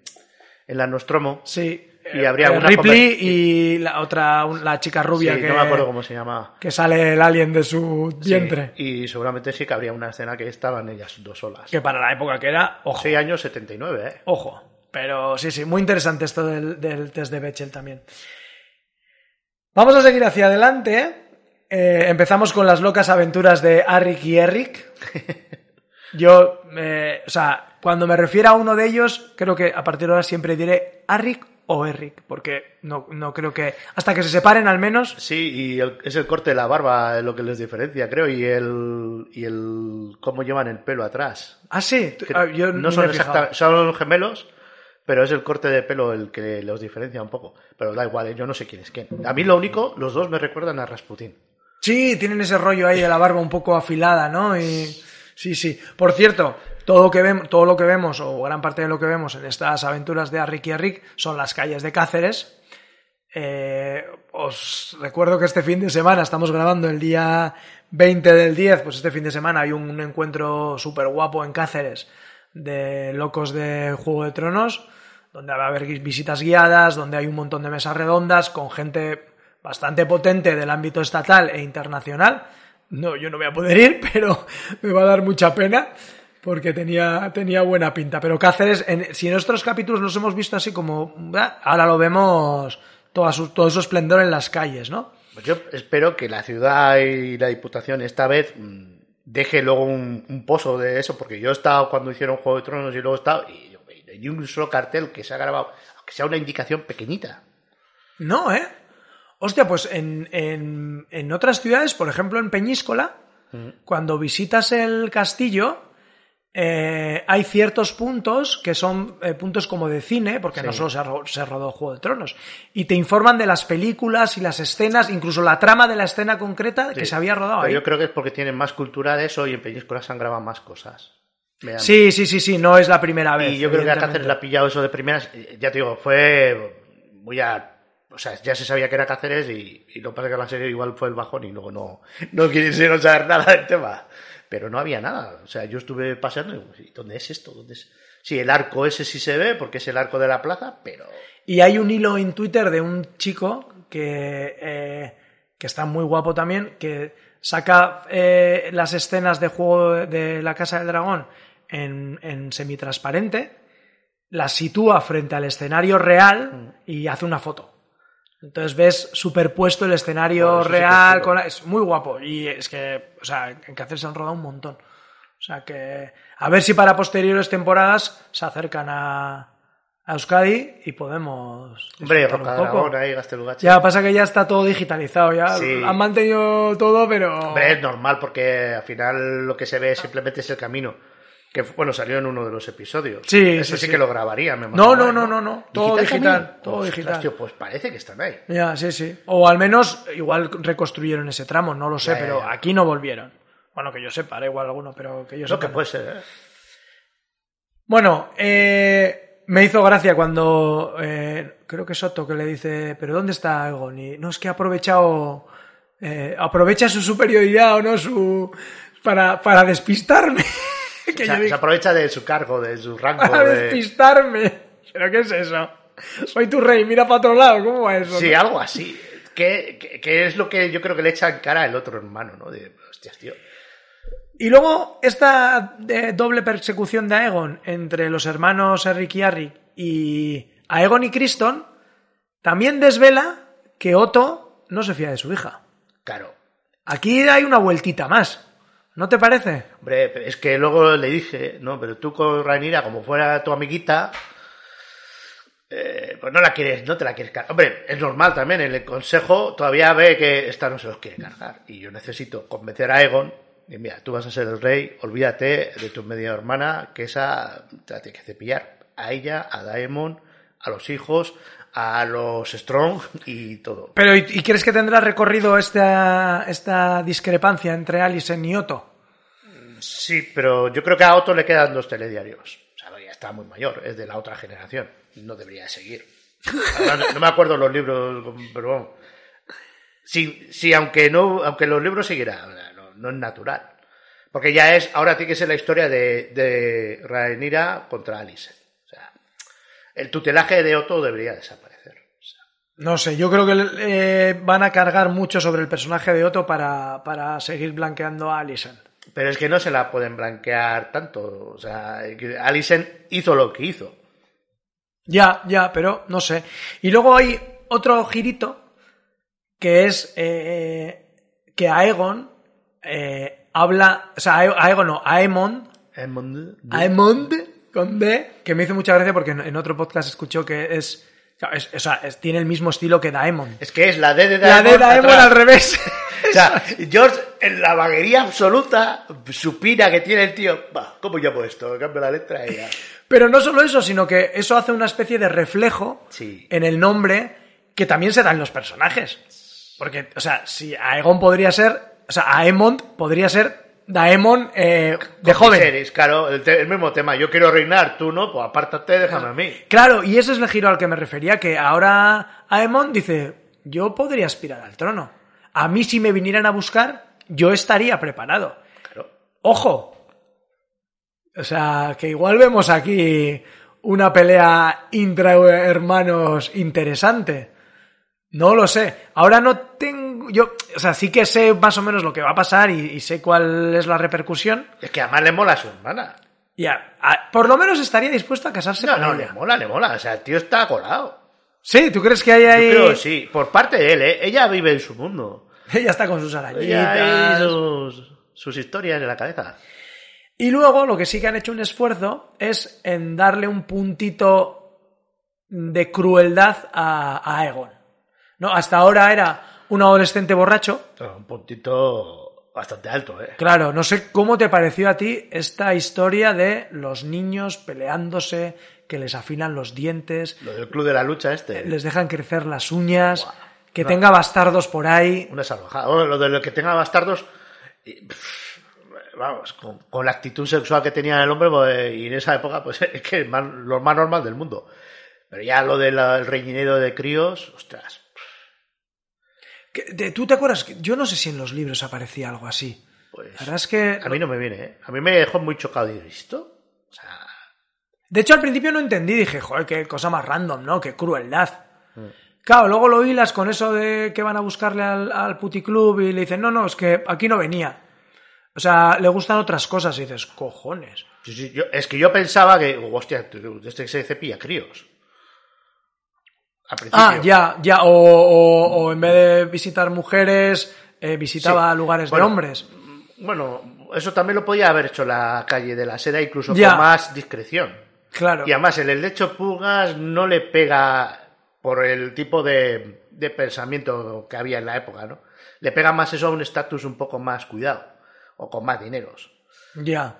en la Nostromo. Sí. Y habría una Ripley y la otra, la chica rubia Sí, que, no me acuerdo cómo se llama. que sale el alien de su Sí, vientre. y seguramente sí que habría una escena que estaban ellas dos solas. Que para la época que era, ojo. 6 años 79, ¿eh? Ojo. Pero sí, sí, muy interesante esto del, del test de Bechdel también. Vamos a seguir hacia adelante. Eh, empezamos con las locas aventuras de Arik y Eric. Yo, eh, o sea, cuando me refiero a uno de ellos, creo que a partir de ahora siempre diré Arik o Eric, porque no, no creo que. Hasta que se separen al menos. Sí, y el- es el corte de la barba lo que les diferencia, creo, y el, y el cómo llevan el pelo atrás. Ah, sí. Ah, yo no son exactamente, son gemelos, pero es el corte de pelo el que los diferencia un poco. Pero da igual, ¿eh? yo no sé quién es quién. A mí lo único, los dos me recuerdan a Rasputín. Sí, tienen ese rollo ahí de la barba un poco afilada, ¿no? Y sí, sí. Por cierto, todo lo que vemos, todo lo que vemos o gran parte de lo que vemos en estas aventuras de Arrick y Arrick son las calles de Cáceres. Eh, os recuerdo que este fin de semana estamos grabando el día 20 del 10, pues este fin de semana hay un encuentro súper guapo en Cáceres de locos de Juego de Tronos, donde va a haber visitas guiadas, donde hay un montón de mesas redondas con gente bastante potente del ámbito estatal e internacional. No, yo no voy a poder ir, pero me va a dar mucha pena porque tenía, tenía buena pinta. Pero Cáceres, en- si en nuestros capítulos los hemos visto así como, ah, ahora lo vemos toda su- todo su esplendor en las calles, ¿no? Pues yo espero que la ciudad y la diputación esta vez mm, deje luego un, pozo de eso, porque yo he estado cuando hicieron Juego de Tronos y luego he estado, y un solo cartel que se ha grabado, aunque sea una indicación pequeñita. No, ¿eh? Hostia, pues en, en, en otras ciudades, por ejemplo en Peñíscola, cuando visitas el castillo, eh, hay ciertos puntos que son eh, puntos como de cine, porque no solo se, ro- se rodó Juego de Tronos, y te informan de las películas y las escenas, incluso la trama de la escena concreta que se había rodado Pero ahí. yo creo que es porque tienen más cultura de eso y en Peñíscola se han grabado más cosas. Sí, sí, sí, sí, no es la primera vez. Y yo creo que a. Cáceres le ha pillado eso de primeras. eh, Ya te digo, fue muy a. O sea, ya se sabía que era Cáceres y, y lo que pasa es que la serie igual fue el bajón y luego no, no quisieron saber nada del tema. Pero no había nada. O sea, yo estuve paseando y digo, "¿Y ¿dónde es esto? ¿Dónde es? Sí, el arco ese sí se ve porque es el arco de la plaza, pero. Y hay un hilo en Twitter de un chico que, eh, que está muy guapo también, que saca eh, las escenas de juego de la Casa del Dragón en, en semitransparente, las sitúa frente al escenario real y hace una foto. Entonces ves superpuesto el escenario sí real, con la- es muy guapo. Y es que, o sea, en Cáceres se han rodado un montón. O sea que, a ver si para posteriores temporadas se acercan a, a Euskadi y podemos. Hombre, disfrutar un poco. Ahí. Ya pasa que ya está todo digitalizado, ya Sí. han mantenido todo, pero. Hombre, es normal porque al final lo que se ve simplemente es el camino. Que bueno, salió en uno de los episodios. Sí, Eso sí, sí, sí. que lo grabaría, me No, imagino, no, no, no, no. Todo digital, todo Ostras, digital. tío, pues parece que están ahí. Ya, sí, sí. O al menos, igual reconstruyeron ese tramo, no lo sé, Ya, pero ya. aquí no volvieron. Bueno, que yo sepa, igual alguno, pero que yo Lo sepa. que no. puede ser, ¿eh? Bueno, eh, me hizo gracia cuando eh, creo que Soto que le dice, pero ¿dónde está Aegon? Y no es que ha aprovechado, eh, aprovecha su superioridad o no su para, para despistarme. que se aprovecha de su cargo, de su rango. para de- despistarme. ¿Pero qué es eso? Soy tu rey, mira para otro lado, ¿cómo va eso? Sí, algo así. Que, que- que es lo que yo creo que le echa en cara el otro hermano, ¿no? De, hostias, tío. Y luego esta eh, doble persecución de Aegon entre los hermanos Eric y Arrick y Aegon y Criston también desvela que Otto no se fía de su hija. Claro. Aquí hay una vueltita más. ¿No te parece? Hombre, es que luego le dije, no, pero tú con Rainira, como fuera tu amiguita, eh, pues no la quieres, no te la quieres cargar. Hombre, es normal también, el consejo todavía ve que esta no se los quiere cargar. Y yo necesito convencer a Egon, y mira, tú vas a ser el rey, olvídate de tu media hermana, que esa te la tienes que cepillar. A ella, a Daemon, a los hijos, a los Strong y todo. Pero ¿y, y crees que tendrá recorrido esta, esta discrepancia entre Alicent y Otto? Sí, pero yo creo que a Otto le quedan dos telediarios. O sea, ya está muy mayor, es de la otra generación. No debería seguir. Ahora no, no me acuerdo los libros, pero bueno. Sí, sí, aunque no, aunque los libros siguieran, no, no es natural. Porque ya es, ahora tiene que ser la historia de, de Rhaenyra contra Alice. El tutelaje de Otto debería desaparecer. O sea, No sé, yo creo que eh, van a cargar mucho sobre el personaje de Otto para, para seguir blanqueando a Alicent. pero es que no se la pueden blanquear tanto. O sea, Alicent hizo lo que hizo. Ya, ya, pero no sé. Y luego hay otro girito que es eh, que Aegon eh, habla, o sea, Ae- Aegon no, Aemond, Edmund- Aemond con D, que me hizo mucha gracia porque en, en otro podcast escuchó que es, o sea, es- tiene el mismo estilo que Daemon. Es que es la D de La de Daemon Daemon atrás. al revés. O sea, George, en la vaguería absoluta, supina que tiene el tío. Va, ¿cómo llamo esto? Cambio la letra y ya. Pero no solo eso, sino que eso hace una especie de reflejo Sí. en el nombre que también se dan los personajes. Porque, o sea, si Aegon podría ser, o sea, Aemond podría ser Daemon eh, de joven. Claro, el, mismo tema. Yo quiero reinar, tú no, pues apártate, déjame a mí. Claro, y ese es el giro al que me refería, que ahora Aemon dice, yo podría aspirar al trono. A mí si me vinieran a buscar, yo estaría preparado. Claro. ¡Ojo! O sea, que igual vemos aquí una pelea intra-hermanos interesante. No lo sé. Ahora no tengo... Yo, o sea, sí que sé más o menos lo que va a pasar y, y sé cuál es la repercusión. Es que además le mola a su hermana. Y a- por lo menos estaría dispuesto a casarse No, con no, ella. le mola, le mola. O sea, el tío está colado. Sí, ¿tú crees que hay Yo ahí...? creo que sí. Por parte de él, ¿eh? Ella vive en su mundo. Ella está con sus arañitas. sus, sus historias en la cabeza. Y luego lo que sí que han hecho un esfuerzo es en darle un puntito de crueldad a, a Aegon. ¿No? Hasta ahora era un adolescente borracho. Un puntito bastante alto, ¿eh? Claro, no sé cómo te pareció a ti esta historia de los niños peleándose, que les afilan los dientes, Lo del club de la lucha este. les dejan crecer las uñas, que No. tenga bastardos por ahí. Una salvajada. Bueno, lo de lo que tenga bastardos. y, pff, Vamos, con, con la actitud sexual que tenía el hombre, pues, y en esa época, pues es que es más- lo más normal del mundo. Pero ya lo del el reñidero de críos, ostras. ¿Tú te acuerdas? Yo no sé si en los libros aparecía algo así. Pues, La verdad es que... a mí no me viene, ¿eh? A mí me dejó muy chocado. ¿Y esto? O sea, De hecho, al principio no entendí, dije, joder, qué cosa más random, ¿no? Qué crueldad. Claro, luego lo hilas con eso de que van a buscarle al, al puticlub y le dicen, no, no, es que aquí no venía. O sea, le gustan otras cosas y dices, cojones. sí, sí, yo- es que yo pensaba que, hostia, este se cepilla críos. Al principio. Ah, ya, ya, o, o- o en vez de visitar mujeres, eh, visitaba Sí. lugares Bueno, de hombres. Bueno, eso también lo podía haber hecho la calle de la seda, incluso Ya. con más discreción. Claro. Y además, el lecho Pugas no le pega por el tipo de, de pensamiento que había en la época, ¿no? Le pega más eso a un estatus un poco más cuidado o con más dineros. Ya.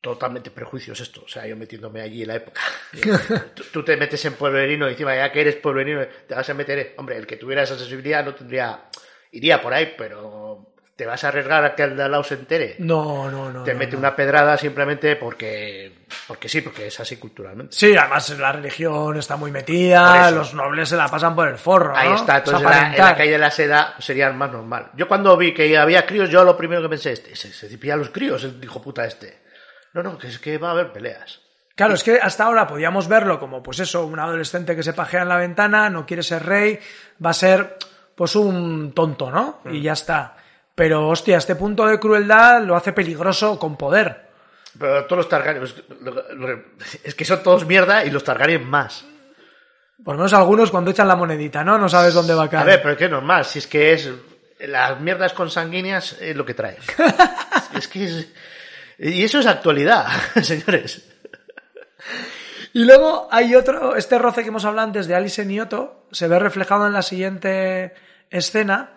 Totalmente prejuicios esto, o sea, yo metiéndome allí en la época. tú, tú te metes en pueblerino y encima ya que eres pueblerino te vas a meter, hombre, el que tuviera esa sensibilidad no tendría, iría por ahí, pero te vas a arriesgar a que el de al lado se entere. No, no, no. te no, mete no. una pedrada simplemente porque, porque sí, porque es así culturalmente. Sí, además la religión está muy metida, los nobles se la pasan por el forro. Ahí ¿no? está, Es entonces en la, en la aparentar. calle de la seda sería más normal. Yo cuando vi que había críos, yo lo primero que pensé, este, se, se cepilla los críos, el hijo puta este. No, no, que es que va a haber peleas. Claro, es que hasta ahora podíamos verlo como, pues eso, un adolescente que se pajea en la ventana, no quiere ser rey, va a ser, pues un tonto, ¿no? Mm. Y ya está. Pero, hostia, este punto de crueldad lo hace peligroso con poder. Pero todos los Targaryen, es, que son todos mierda y los Targaryen más. Por lo menos algunos cuando echan la monedita, ¿no? No sabes dónde va a A caer. ver, pero es que es normal, si es que es. Las mierdas consanguíneas es lo que trae. es que es. Y eso es actualidad, señores. Y luego hay otro, este roce que hemos hablado antes de Alice y Otto, se ve reflejado en la siguiente escena,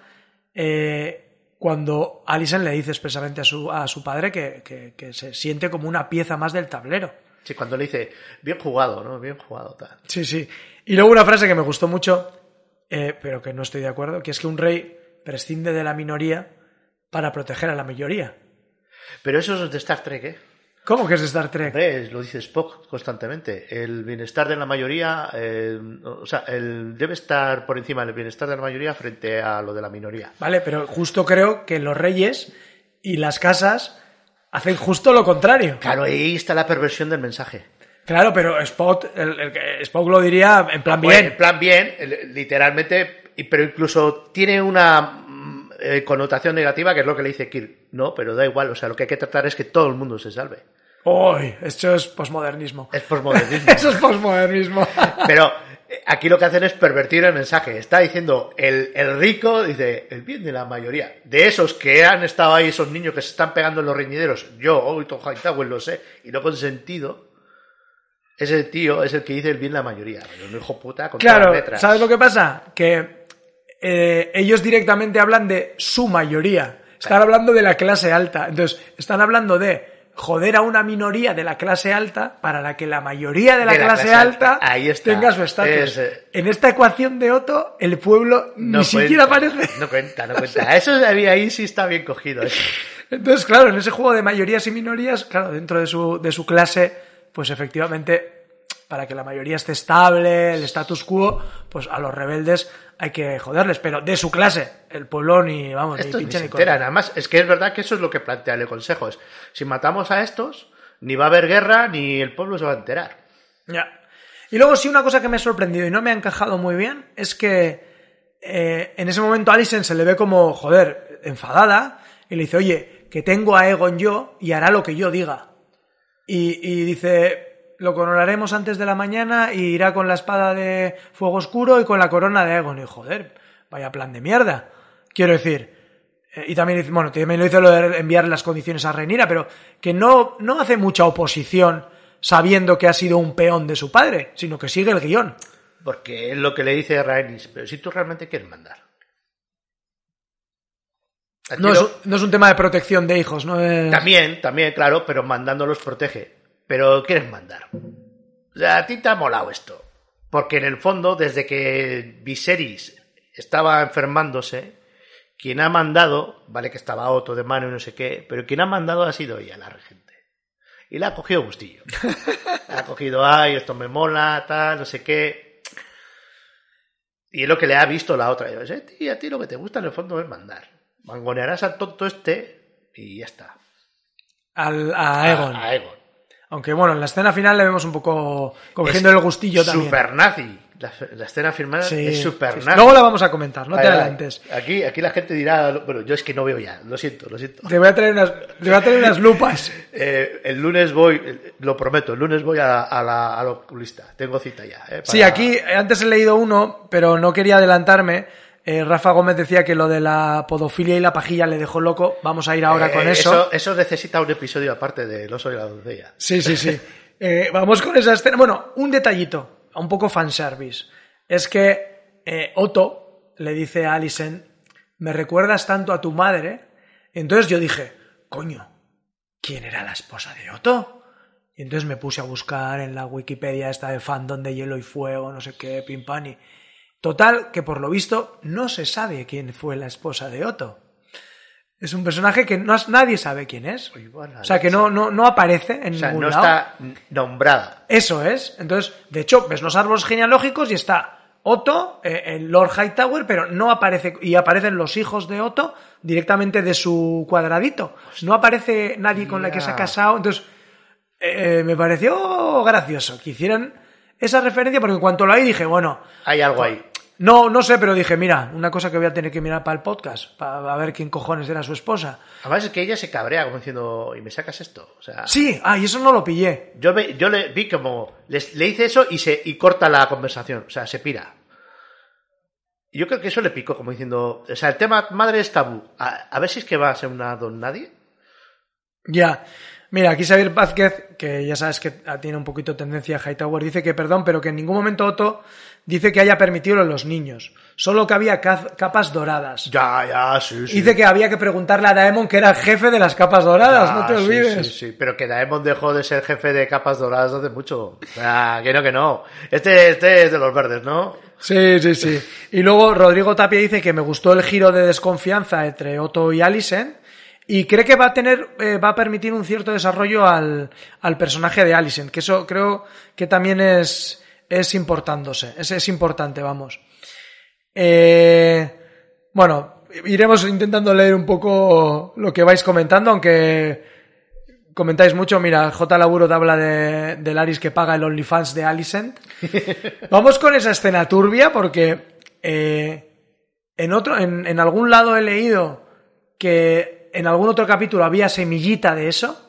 eh, cuando Alison le dice expresamente a su, a su padre que, que- que se siente como una pieza más del tablero. Sí, cuando le dice, bien jugado, ¿no? Bien jugado, tal. Sí, sí. Y luego una frase que me gustó mucho, eh, pero que no estoy de acuerdo, que es que un rey prescinde de la minoría para proteger a la mayoría. Pero eso es de Star Trek, ¿eh? ¿Cómo que es de Star Trek? Hombre, lo dice Spock constantemente. El bienestar de la mayoría, eh, o sea, el, debe estar por encima del bienestar de la mayoría frente a lo de la minoría. Vale, pero justo creo que los reyes y las casas hacen justo lo contrario. Claro, ahí está la perversión del mensaje. Claro, pero Spock, el- el Spock lo diría en plan Bueno, bien. en plan bien, literalmente, pero incluso tiene una eh, connotación negativa que es lo que le dice Kirk. No, pero da igual, o sea, lo que hay que tratar es que todo el mundo se salve. Uy, esto es posmodernismo. Es posmodernismo. Eso es posmodernismo. Pero eh, aquí lo que hacen es pervertir el mensaje. Está diciendo el, el rico, dice, el bien de la mayoría. De esos que han estado ahí, esos niños que se están pegando en los reñideros, yo, hoy Tom Hightower lo sé, y no con sentido, ese tío es el que dice el bien de la mayoría. Un hijo puta con todas Claro, las letras. ¿sabes lo que pasa? Que eh, ellos directamente hablan de su mayoría. Están hablando de la clase alta. Entonces, están hablando de joder a una minoría de la clase alta para la que la mayoría de la, De la clase, clase alta, alta. Ahí tenga su estatus. Es, eh, En esta ecuación de Otto, el pueblo No ni siquiera aparece. No cuenta, no cuenta. Eso había ahí sí está bien cogido. eso. Entonces, claro, en ese juego de mayorías y minorías, claro, dentro de su, de su clase, pues efectivamente, para que la mayoría esté estable, el status quo, pues a los rebeldes hay que joderles, pero de su clase, el pueblo ni, vamos, Estos ni pinche ni corta. Además, es que es verdad que eso es lo que plantea el consejo. Es, si matamos a estos, ni va a haber guerra, ni el pueblo se va a enterar. Ya. Y luego sí una cosa que me ha sorprendido y no me ha encajado muy bien es que eh, en ese momento Alison se le ve como, joder, enfadada y le dice, oye, que tengo a Egon yo y hará lo que yo diga. Y, y dice, lo coronaremos antes de la mañana y irá con la espada de fuego oscuro y con la corona de Egon. Y joder, vaya plan de mierda. Quiero decir, eh, y también bueno, también lo hizo lo de enviar las condiciones a Renira, pero que no, no hace mucha oposición sabiendo que ha sido un peón de su padre, sino que sigue el guion. Porque es lo que le dice Rhaenys. Pero si tú realmente quieres mandar. No es, lo- no es un tema de protección de hijos, no es... También, también, claro, pero mandando los protege. Pero quieres mandar. O sea, a ti te ha molado esto. Porque en el fondo, desde que Viserys estaba enfermándose, quien ha mandado, vale que estaba Otto de mano y no sé qué, pero quien ha mandado ha sido ella, la regente. Y la ha cogido gustillo. La ha cogido, ay, esto me mola, tal, no sé qué. Y es lo que le ha visto la otra. Y yo, "Eh, tío, a ti lo que te gusta en el fondo es mandar. Mangonearás al tonto este y ya está. al- a Egon. A, a Egon. Aunque bueno, en la escena final le vemos un poco cogiendo Es el gustillo también. Super nazi. La, la escena firmada Sí, es super sí, nazi. Luego la vamos a comentar, no te adelantes. Aquí, aquí la gente dirá, bueno, yo es que no veo ya, lo siento, lo siento. Te voy a traer unas, te voy a traer unas lupas. Eh, el lunes voy, lo prometo, el lunes voy a, a la, al oculista. Tengo cita ya. eh, Sí, aquí antes he leído uno, pero no quería adelantarme. Eh, Rafa Gómez decía que lo de la podofilia y la pajilla le dejó loco. Vamos a ir ahora Eh, con eso. eso. Eso necesita un episodio aparte del oso y la doncella. Sí, sí, sí. Eh, vamos con esa escena. Bueno, un detallito, un poco fanservice. Es que eh, Otto le dice a Alison, me recuerdas tanto a tu madre. Entonces yo dije, coño, ¿quién era la esposa de Otto? Y entonces me puse a buscar en la Wikipedia esta de fandom de Hielo y Fuego, no sé qué, pim pam, y- Total, que por lo visto no se sabe quién fue la esposa de Otto. Es un personaje que no, nadie sabe quién es. O sea, que no, no, no aparece en O sea, ningún no lado. está nombrada. Eso es. Entonces, de hecho, ves los árboles genealógicos y está Otto, eh, el Lord Hightower, pero no aparece, y aparecen los hijos de Otto directamente de su cuadradito. No aparece nadie con la que se ha casado. Entonces, eh, me pareció gracioso que hicieran esa referencia, porque en cuanto lo oí dije, bueno, Hay algo ahí. No, no sé, pero dije, mira, una cosa que voy a tener que mirar para el podcast, para ver quién cojones era su esposa. Además es que ella se cabrea como diciendo, ¿y me sacas esto? O sea, Sí, ah, y eso no lo pillé. yo, yo le vi como, les- le hice eso y, se, y corta la conversación, o sea, se pira. Yo creo que eso le picó, como diciendo, o sea, el tema madre es tabú. A, a ver si es que va a ser una don nadie. Ya. Mira, aquí Xavier Vázquez, que ya sabes que tiene un poquito tendencia a Hightower, dice que perdón, pero que en ningún momento Otto dice que haya permitido de los niños. Solo que había capas doradas. Ya, ya, sí, sí. Dice que había que preguntarle a Daemon que era el jefe de las capas doradas, Ah, no te sí, olvides. Sí, sí, pero que Daemon dejó de ser jefe de capas doradas hace mucho. Sea, que no, que no. Este, este es de los verdes, ¿no? Sí, sí, sí. Y luego Rodrigo Tapia dice que me gustó el giro de desconfianza entre Otto y Alicent y cree que va a tener, eh, va a permitir un cierto desarrollo al, al personaje de Alicent, que eso creo que también es, es importándose, es, es importante, vamos. Eh, bueno, iremos intentando leer un poco lo que vais comentando, aunque comentáis mucho. Mira, J. Laburo te habla de, de Laris que paga el OnlyFans de Alicent. Vamos con esa escena turbia porque eh, en, otro, en, en algún lado he leído que en algún otro capítulo había semillita de eso.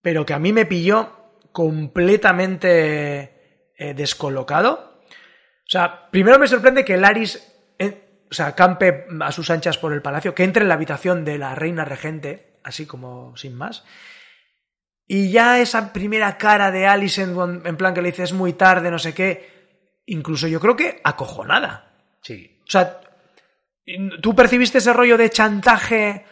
pero que a mí me pilló completamente eh, descolocado. O sea, primero me sorprende que Laris eh, o sea, campe a sus anchas por el palacio, que entre en la habitación de la reina regente, así como sin más. Y ya esa primera cara de Alice en, en plan que le dice es muy tarde, no sé qué, incluso yo creo que acojonada. Sí. O sea, ¿tú percibiste ese rollo de chantaje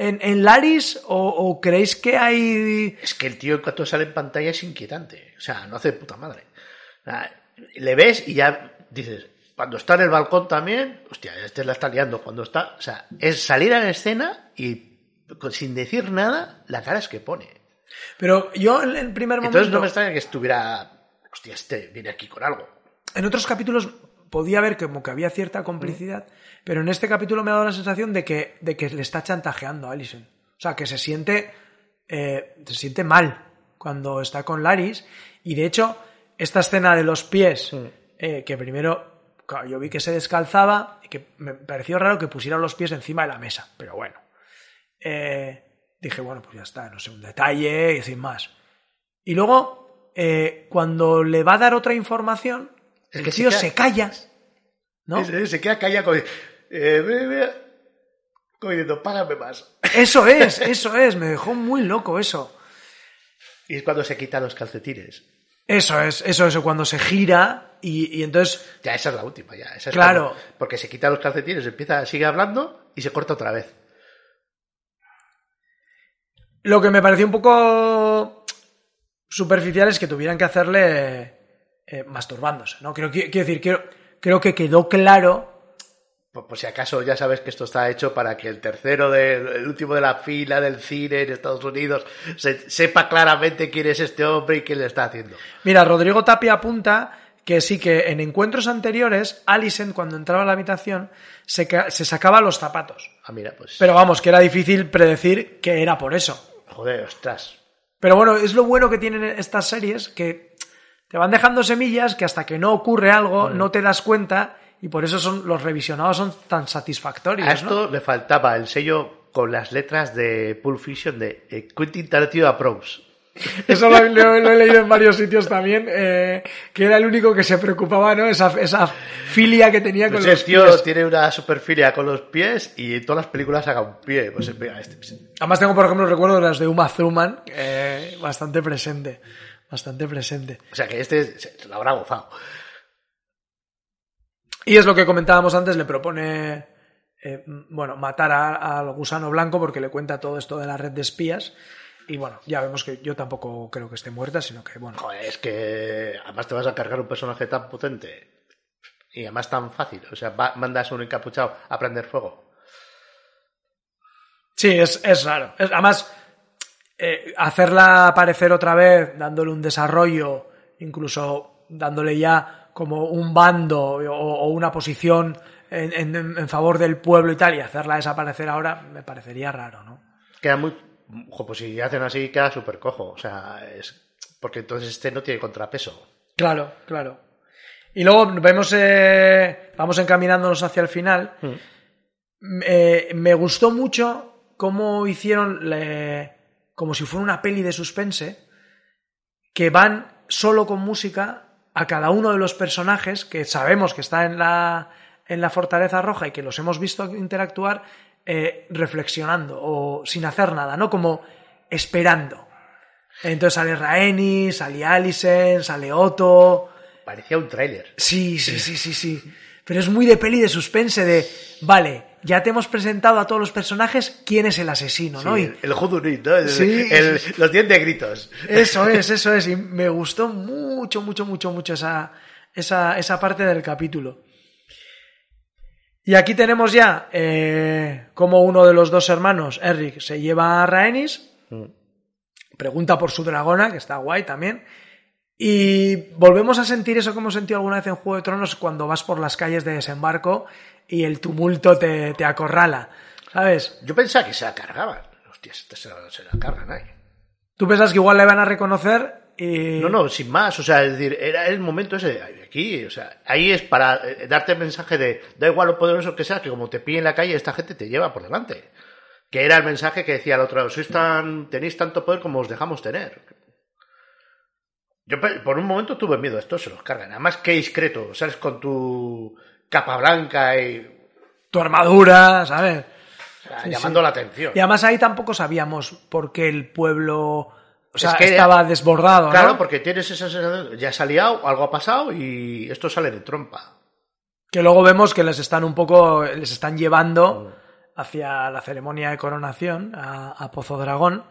en, en Laris o, o creéis que hay... Es que el tío en cuanto sale en pantalla es inquietante. O sea, no hace puta madre. Le ves y ya dices, cuando está en el balcón también, hostia, este la está liando. Cuando está, o sea, es salir a la escena y sin decir nada, la cara es que pone. Pero yo en el primer momento... Entonces no me extraña que estuviera, hostia, este viene aquí con algo. En otros capítulos podía ver como que había cierta complicidad, pero en este capítulo me ha dado la sensación de que, de que le está chantajeando a Alison. O sea, que se siente, eh, se siente mal cuando está con Laris. Y de hecho, esta escena de los pies, eh, que primero claro, yo vi que se descalzaba y que me pareció raro que pusiera los pies encima de la mesa, pero bueno. Eh, dije, bueno, pues ya está, no sé, un detalle y sin más. Y luego, eh, cuando le va a dar otra información, Es el que se tío queda- se calla. ¿no? Ese- Se queda callado como, eh, como diciendo, págame más. Eso es, eso es, me dejó muy loco eso. Y es cuando se quita los calcetines. Eso es, eso es, cuando se gira y, y entonces, Ya, esa es la última, ya. Esa es Claro. cuando- porque se quita los calcetines, empieza, sigue hablando y se corta otra vez. lo que me pareció un poco superficial es que tuvieran que hacerle eh, masturbándose, ¿no? Que- quiero decir, quiero- creo que quedó claro Por, por si acaso ya sabes que esto está hecho para que el tercero, de, el último de la fila del cine en Estados Unidos, se- sepa claramente quién es este hombre y quién le está haciendo. Mira, Rodrigo Tapia apunta que sí que en encuentros anteriores, Alison, cuando entraba a la habitación, se, se sacaba los zapatos. Ah, mira, pues. Pero vamos, que era difícil predecir que era por eso. Joder, ostras. Pero bueno, es lo bueno que tienen estas series, que te van dejando semillas que hasta que no ocurre algo no te das cuenta y por eso son los revisionados son tan satisfactorios. A ¿no? esto le faltaba el sello con las letras de Pulp Fiction de eh, Quentin Tarantino Approach. Eso lo, lo- lo he leído en varios sitios también, eh, que era el único que se preocupaba, ¿no? Esa, esa filia que tenía con Pues los el tío pies. tiene una superfilia con los pies y en todas las películas haga un pie. Pues venga, este. pues, Además tengo, por ejemplo, recuerdo de las de Uma Thurman, eh, bastante presente, bastante presente. O sea que este se lo habrá gozado. Y es lo que comentábamos antes, le propone, eh, bueno, matar al gusano blanco porque le cuenta todo esto de la red de espías. Y bueno, ya vemos que yo tampoco creo que esté muerta, sino que, bueno, Joder, es que además te vas a cargar un personaje tan potente y además tan fácil. O sea, va- mandas a un encapuchado a prender fuego. sí, es, es raro. Es- además, eh, hacerla aparecer otra vez, dándole un desarrollo, incluso dándole ya como un bando o, o una posición en, en- en favor del pueblo y tal, y hacerla desaparecer ahora, me parecería raro, ¿no? Queda muy. Ojo, pues si hacen así, queda súper cojo. O sea, es. Porque entonces este no tiene contrapeso. Claro, claro. Y luego vemos, eh, vamos encaminándonos hacia el final. Mm. Eh, me gustó mucho cómo hicieron, le- como si fuera una peli de suspense, que van solo con música a cada uno de los personajes que sabemos que está en la, en la Fortaleza Roja y que los hemos visto interactuar eh, reflexionando o sin hacer nada, ¿no? Como esperando. Entonces sale Raeni, sale Alison, sale Otto. Parecía un tráiler. Sí, sí, sí, sí, sí. Pero es muy de peli de suspense de, vale, ya te hemos presentado a todos los personajes quién es el asesino, ¿no? Y el, Judunit, ¿no? Sí, el- Los dientes de gritos. eso es, eso es. Y me gustó mucho, mucho, mucho, mucho esa, esa, esa parte del capítulo. Y aquí tenemos ya eh, como uno de los dos hermanos, Eric, se lleva a Rhaenys, pregunta por su dragona, que está guay también, y volvemos a sentir eso que hemos sentido alguna vez en Juego de Tronos cuando vas por las calles de desembarco y el tumulto te, te acorrala, ¿sabes? Yo pensaba que se la cargaban. Hostias, se la, se la cargan ahí. Tú pensas que igual le van a reconocer. No, no, sin más. O sea, es decir, era el momento ese de "Ay, aquí. O sea, ahí es para eh, darte el mensaje de da igual lo poderoso que sea, que como te pille en la calle, esta gente te lleva por delante. Que era el mensaje que decía el otro lado, sois tan, tenéis tanto poder como os dejamos tener. Yo por un momento tuve miedo, esto se los cargan. Además, qué discreto, sales con tu capa blanca y Tu armadura, ¿sabes? o sea, Sí, llamando sí. la atención. Y además ahí tampoco sabíamos por qué el pueblo o sea, Es que- estaba desbordado, ¿no? Claro, porque tienes esa sensación, ya se ha liado, algo ha pasado y esto sale de trompa. Que luego vemos que les están un poco, les están llevando hacia la ceremonia de coronación a, a Pozo Dragón.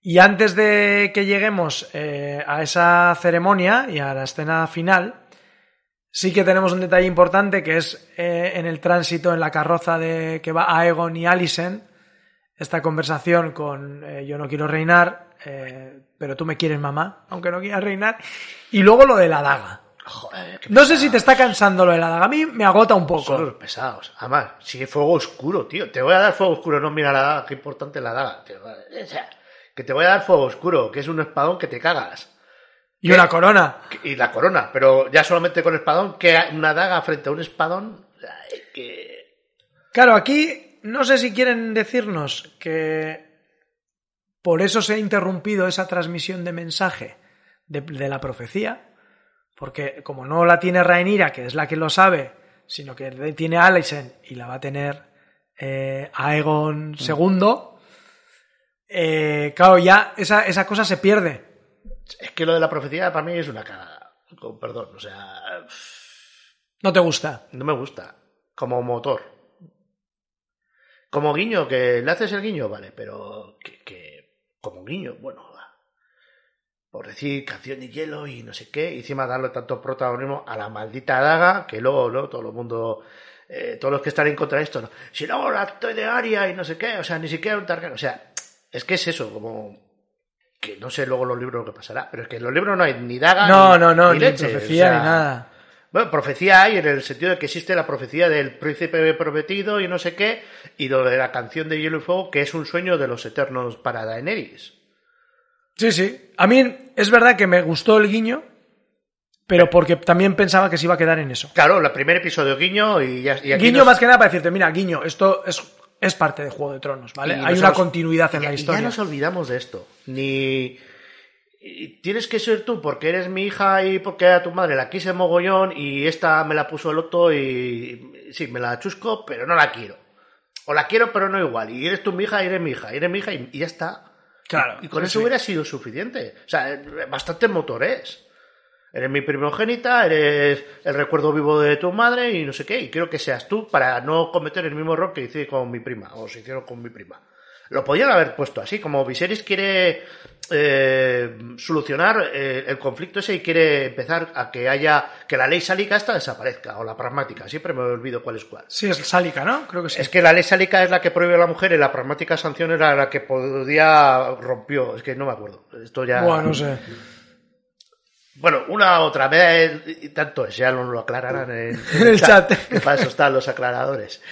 Y antes de que lleguemos eh, a esa ceremonia y a la escena final, sí que tenemos un detalle importante que es eh, en el tránsito en la carroza de que va Aegon y Alicent, esta conversación con eh, yo no quiero reinar, eh, pero tú me quieres mamá, aunque no quieras reinar, y luego lo de la daga. Joder, No sé si te está cansando lo de la daga. A mí me agota un poco. Son los pesados. Además, si es fuego oscuro, tío. Te voy a dar fuego oscuro. No, mira la daga, qué importante la daga. Te voy a- o sea, que te voy a dar fuego oscuro, que es un espadón que te cagas. Y una corona. Y la corona, pero ya solamente con espadón, que una daga frente a un espadón. ay, que... Claro, aquí no sé si quieren decirnos que por eso se ha interrumpido esa transmisión de mensaje de, de la profecía, porque como no la tiene Rhaenyra, que es la que lo sabe, sino que tiene Alicent y la va a tener eh, Aegon II, eh, claro, ya esa, esa cosa se pierde. Es que lo de la profecía para mí es una cagada. Con perdón, o sea, No te gusta. no me gusta. Como motor. Como guiño, que le haces el guiño, vale, pero que, que como guiño, bueno, por decir canción de hielo y no sé qué, y encima darle tanto protagonismo a la maldita daga, que luego, ¿no? Todo el mundo, eh, todos los que están en contra de esto, ¿no? Si no, la estoy de Aria y no sé qué, o sea, ni siquiera un Targaryen, o sea, es que es eso, como que no sé luego los libros lo que pasará, pero es que en los libros no hay ni daga, No, ni, no, no, ni, leche, profecía o sea, ni nada. bueno, profecía hay en el sentido de que existe la profecía del príncipe prometido y no sé qué, y lo de la canción de Hielo y Fuego, que es un sueño de los eternos para Daenerys. Sí, sí. A mí es verdad que me gustó el guiño, pero porque también pensaba que se iba a quedar en eso. Claro, el primer episodio guiño y ya y aquí guiño nos- más que nada para decirte, mira, guiño, esto es, es parte de Juego de Tronos, ¿vale? y Hay nos una continuidad en y- la y historia. ya nos olvidamos de esto. Ni y tienes que ser tú porque eres mi hija y porque a tu madre la quise mogollón y esta me la puso el otro y sí, me la chusco, pero no la quiero. O la quiero, pero no igual. Y eres tú mi hija y eres mi hija, y eres mi hija y, y ya está. Claro, Y con sí, eso sí. hubiera sido suficiente. O sea, bastante motor es. Eres mi primogénita, eres el recuerdo vivo de tu madre y no sé qué. Y quiero que seas tú para no cometer el mismo error que hice con mi prima, o se hicieron con mi prima. Lo podían haber puesto así, como Viserys quiere eh, solucionar eh, el conflicto ese y quiere empezar a que haya que la ley sálica esta desaparezca, o la pragmática, siempre me olvido cuál es cuál. Sí, es sálica, ¿no? Creo que sí. Es que la ley sálica es la que prohíbe a la mujer y la pragmática sanción era la que podía rompió. Es que no me acuerdo. Esto ya. No sé. Bueno, una otra vez, y tanto es, ya nos lo aclararán en, En el chat. Que para eso están los aclaradores.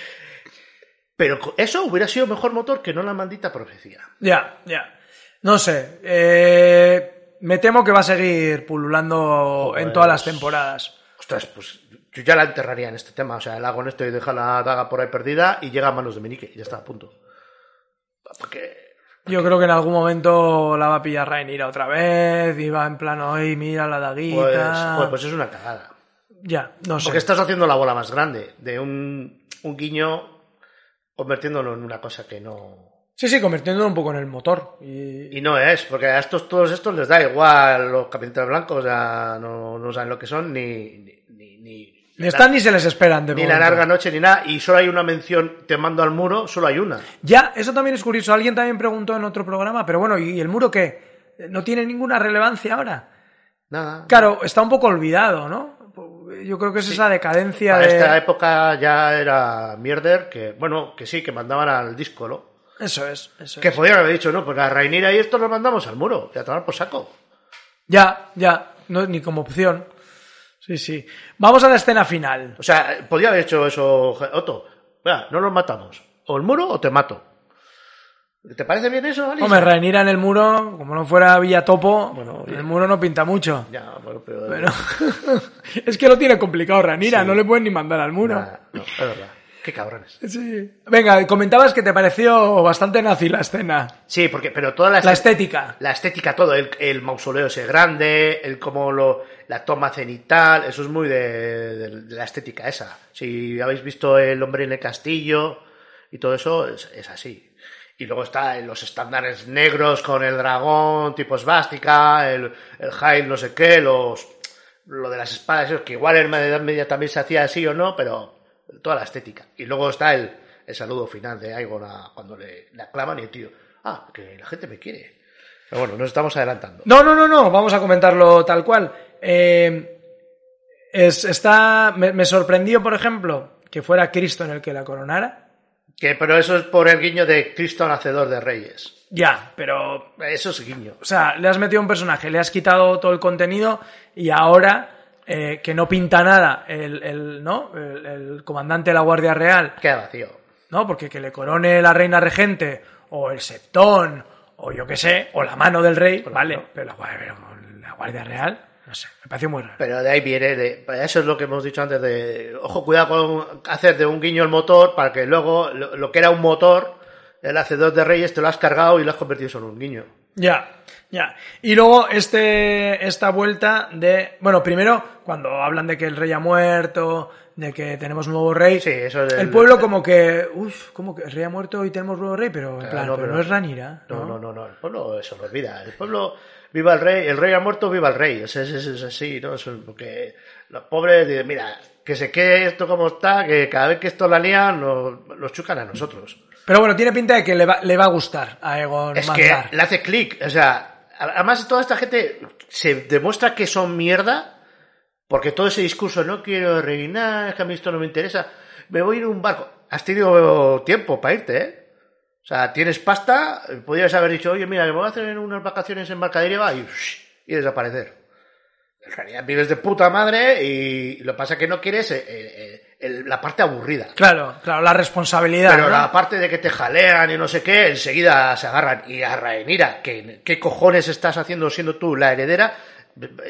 Pero eso hubiera sido mejor motor que no la maldita profecía. Ya, ya. No sé. eh, me temo que va a seguir pululando en todas las temporadas. Ostras, pues yo ya la enterraría en este tema. O sea, el hago en esto y deja la daga por ahí perdida y llega a manos de Menique y ya está, a punto. Porque Yo creo que en algún momento la va a pillar Rhaenyra otra vez y va en plan, hoy mira la daguita. pues, pues es una cagada. Ya, no sé. Porque estás haciendo la bola más grande de un, un guiño convirtiéndolo en una cosa que no. Sí, sí, convirtiéndolo un poco en el motor. Y... Y no es, porque a estos, todos estos les da igual los capitanes blancos, ya no, no saben lo que son, ni. ni, ni, ni- están ni se les esperan de ni la larga noche ni nada, y solo hay una mención, te mando al muro, solo hay una. Ya, eso también es curioso. Alguien también preguntó en otro programa, pero bueno, ¿y el muro qué? ¿No tiene ninguna relevancia ahora? Nada. Claro, está un poco olvidado, ¿no? Yo creo que es esa decadencia Para de... esta época ya era mierder, que bueno, que sí, que mandaban al disco, ¿no? Eso es, eso Que es. podían haber dicho, no, pues a Rainira y esto los mandamos al muro, y a tomar por saco. Ya, ya, no, ni como opción. Sí, sí. Vamos a la escena final. O sea, podía haber hecho eso Otto. Mira, no los matamos. O el muro o te mato. ¿Te parece bien eso, Alice? Hombre, Rhaenyra en el muro, como no fuera Villa Topo, Bueno, el muro no pinta mucho. Ya, bueno, pero... Pero es que lo tiene complicado Rhaenyra, no le pueden ni mandar al muro. Nah, no, es verdad. Qué cabrones. Sí. Venga, comentabas que te pareció bastante nazi la escena. Sí, porque, pero toda la, La estética-. La estética, todo, el, el mausoleo ese grande, el como lo, la toma cenital, eso es muy de, de- de la estética esa. Si habéis visto El hombre en el castillo y todo eso, es, es así. Y luego está en los estándares negros con el dragón tipo esvástica, el, el Jail no sé qué, los, lo de las espadas, eso, que igual en la Edad Media también se hacía así o no, pero toda la estética. Y luego está el, el saludo final de Aegon a- cuando le, le aclaman y el tío, ah, que la gente me quiere. Pero bueno, nos estamos adelantando. No, no, no, no, vamos a comentarlo tal cual. Eh, es, está, me, me sorprendió, por ejemplo, que fuera Cristo en el que la coronara. Que, pero eso es por el guiño de Cristo nacedor de Reyes. Ya, pero Eso es guiño. O sea, le has metido un personaje, le has quitado todo el contenido y ahora eh, que no pinta nada el, el, ¿no? El, el comandante de la Guardia Real, Queda vacío. ¿no? Porque que le corone la reina regente o el septón o yo qué sé, o la mano del rey, vale, pero la, pero la Guardia Real, no sé, me pareció muy raro. Pero de ahí viene, de, eso es lo que hemos dicho antes de, ojo, cuidado con hacer de un guiño el motor para que luego lo, lo que era un motor, el hacedor de Reyes, te lo has cargado y lo has convertido solo en un guiño. Ya, ya. Y luego este, esta vuelta de, bueno, primero cuando hablan de que el rey ha muerto, de que tenemos nuevo rey, Sí, eso es el el- pueblo como que, uff, como que el rey ha muerto y tenemos nuevo rey, pero en plan, no, pero no es Ranira, No, ¿no? no, no, no, el pueblo eso lo olvida. El pueblo, viva el rey, el rey ha muerto, viva el rey. O sea, es, es- es así, ¿no? Eso es porque los pobres dicen, mira, que se quede esto como está, que cada vez que esto la lían, nos, nos chucan a nosotros. Pero bueno, tiene pinta de que le va, le va a gustar a Egon Es que le hace clic, o sea, además toda esta gente se demuestra que son mierda porque todo ese discurso, no quiero reinar, es que a mí esto no me interesa, me voy a ir en un barco. Has tenido tiempo para irte, ¿eh? O sea, tienes pasta, podrías haber dicho, oye, mira, me voy a hacer unas vacaciones en barca de deriva y, y desaparecer. En realidad vives de puta madre y lo que pasa es que no quieres eh, eh, el- la parte aburrida. Claro, claro, la responsabilidad. Pero ¿no? la parte de que te jalean y no sé qué, enseguida se agarran. Y a Rhaenyra, ¿qué, ¿qué cojones estás haciendo siendo tú la heredera?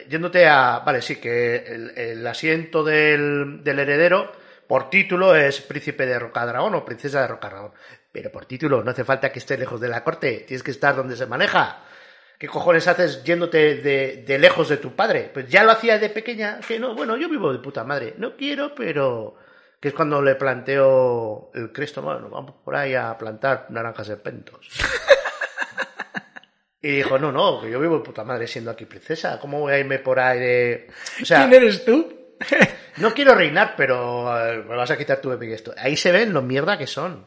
Yéndote a... Vale, sí, que el, el asiento del, del heredero, por título, es príncipe de Rocadragón o princesa de Rocadragón. Pero por título no hace falta que estés lejos de la corte, tienes que estar donde se maneja. ¿Qué cojones haces yéndote de, de lejos de tu padre? Pues ya lo hacía de pequeña, que no, bueno, yo vivo de puta madre. No quiero, pero que es cuando le planteo el Cristo, bueno, vamos por ahí a plantar naranjas en pentos. y dijo, no, no, que yo vivo de puta madre siendo aquí princesa, ¿cómo voy a irme por ahí de...? O sea, ¿Quién eres tú? no quiero reinar, pero eh, me vas a quitar tu epic esto. Ahí se ven lo mierda que son.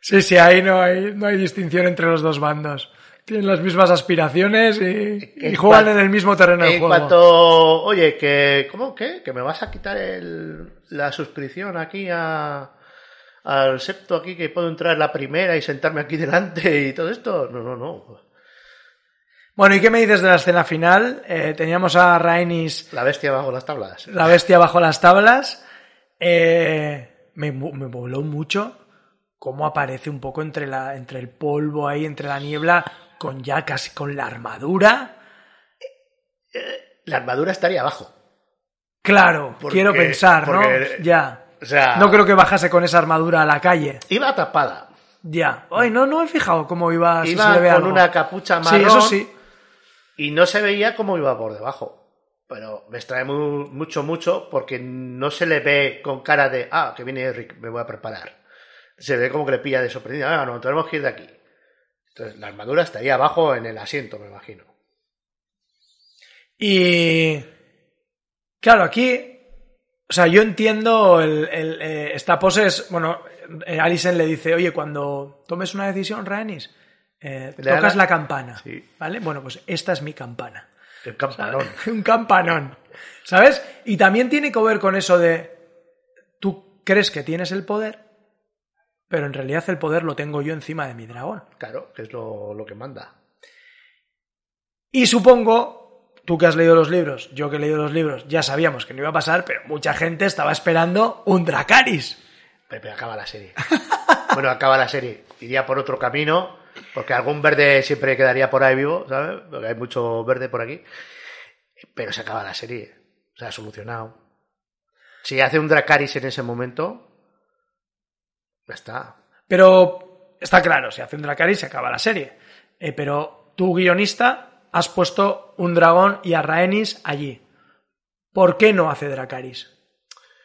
Sí, sí, ahí no hay, no hay distinción entre los dos bandos. Tienen las mismas aspiraciones y, y En juegan en el mismo terreno de En juego. cuanto, oye, que, ¿cómo qué? Que me vas a quitar el, la suscripción aquí a, al septo aquí, que puedo entrar la primera y sentarme aquí delante y todo esto. No, no, no. Bueno, ¿y qué me dices de la escena final? Eh, teníamos a Rhaenys, La bestia bajo las tablas. la bestia bajo las tablas. Eh, me, me voló mucho cómo aparece un poco entre, la, entre el polvo ahí, entre la niebla, con ya casi con la armadura. La armadura estaría abajo. Claro, Porque- quiero pensar, ¿no? porque- Ya. O sea, No creo que bajase con esa armadura a la calle. iba tapada. Ya. Ay, no, no he fijado cómo iba. si Iba se le ve con algo. una capucha Sí, marrón. eso sí. Y no se veía cómo iba por debajo. Pero me extrae mu- mucho, mucho, porque no se le ve con cara de, ah, que viene Rick, me voy a preparar. Se ve como que le pilla de sorprendida, ah, no, tenemos que ir de aquí. Entonces, la armadura estaría abajo en el asiento, me imagino. Y claro, aquí, o sea, yo entiendo el, el, eh, esta pose es, bueno, eh, Alison le dice, oye, cuando tomes una decisión, Rhaenys, eh, tocas la- la campana, Sí. ¿vale? Bueno, pues esta es mi campana. El campanón. Un campanón, ¿sabes? Y también tiene que ver con eso de, tú crees que tienes el poder, pero en realidad el poder lo tengo yo encima de mi dragón. Claro, que es lo, lo que manda. Y supongo, tú que has leído los libros, yo que he leído los libros, ya sabíamos que no iba a pasar, pero mucha gente estaba esperando un Dracaris. Pero, pero acaba la serie. bueno, acaba la serie. Iría por otro camino, porque algún verde siempre quedaría por ahí vivo, ¿sabes? Porque hay mucho verde por aquí. Pero se acaba la serie. Se ha solucionado. Si hace un Dracaris en ese momento, Ya está. Pero está claro, si hace un Dracarys se acaba la serie. Eh, pero tú, guionista, has puesto un dragón y a Rhaenys allí. ¿Por qué no hace Dracarys?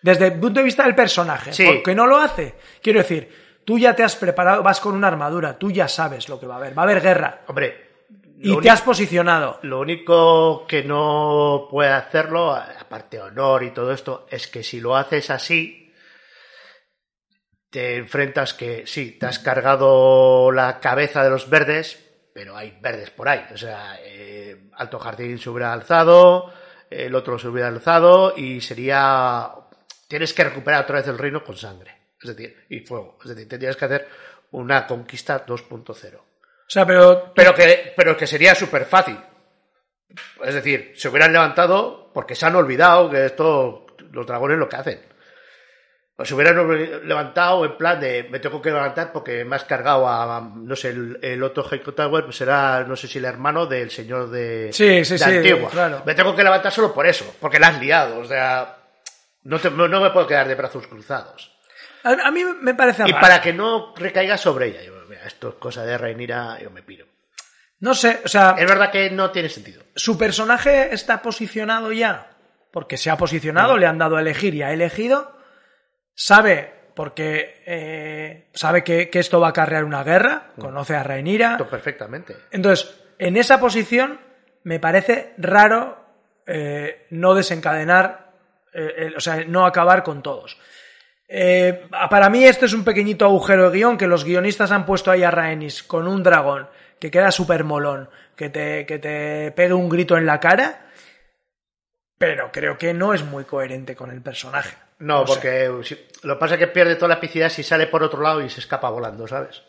Desde el punto de vista del personaje. Sí. ¿Por qué no lo hace? Quiero decir, tú ya te has preparado, vas con una armadura, tú ya sabes lo que va a haber. Va a haber guerra. Hombre, Y te has posicionado. Lo único que no puede hacerlo, aparte de honor y todo esto, es que si lo haces así, te enfrentas que sí, te has cargado la cabeza de los verdes, pero hay verdes por ahí. O sea, eh, Alto Jardín se hubiera alzado, el otro se hubiera alzado y sería... Tienes que recuperar otra vez el reino con sangre. Es decir, y fuego. Es decir, tendrías que hacer una conquista 2.0 O sea, pero pero que, pero que sería súper fácil. Es decir, se hubieran levantado porque se han olvidado que esto, los dragones lo que hacen. O se hubieran levantado en plan de me tengo que levantar porque me has cargado a, no sé, el, el otro Heiko Tower pues será, no sé si el hermano del señor de, Sí, sí, de sí, Antigua. claro. Me tengo que levantar solo por eso, porque la has liado. O sea, no, te- no no me puedo quedar de brazos cruzados. a, a mí me parece Y para que no recaiga sobre ella, yo, mira, esto es cosa de Reinira, yo me piro. No sé, o sea, Es verdad que no tiene sentido. su personaje está posicionado ya, porque se ha posicionado, le han dado a elegir y ha elegido, sabe, porque eh, sabe que, que esto va a acarrear una guerra, conoce a Rhaenyra, perfectamente. entonces, en esa posición me parece raro eh, no desencadenar, eh, o sea, no acabar con todos. Para mí esto es un pequeñito agujero de guion que los guionistas han puesto ahí a Rhaenys con un dragón que queda súper molón, que te, que te pegue un grito en la cara, pero creo que no es muy coherente con el personaje. No, porque si- lo que pasa es que pierde toda la epicidad si sale por otro lado y se escapa volando, ¿sabes?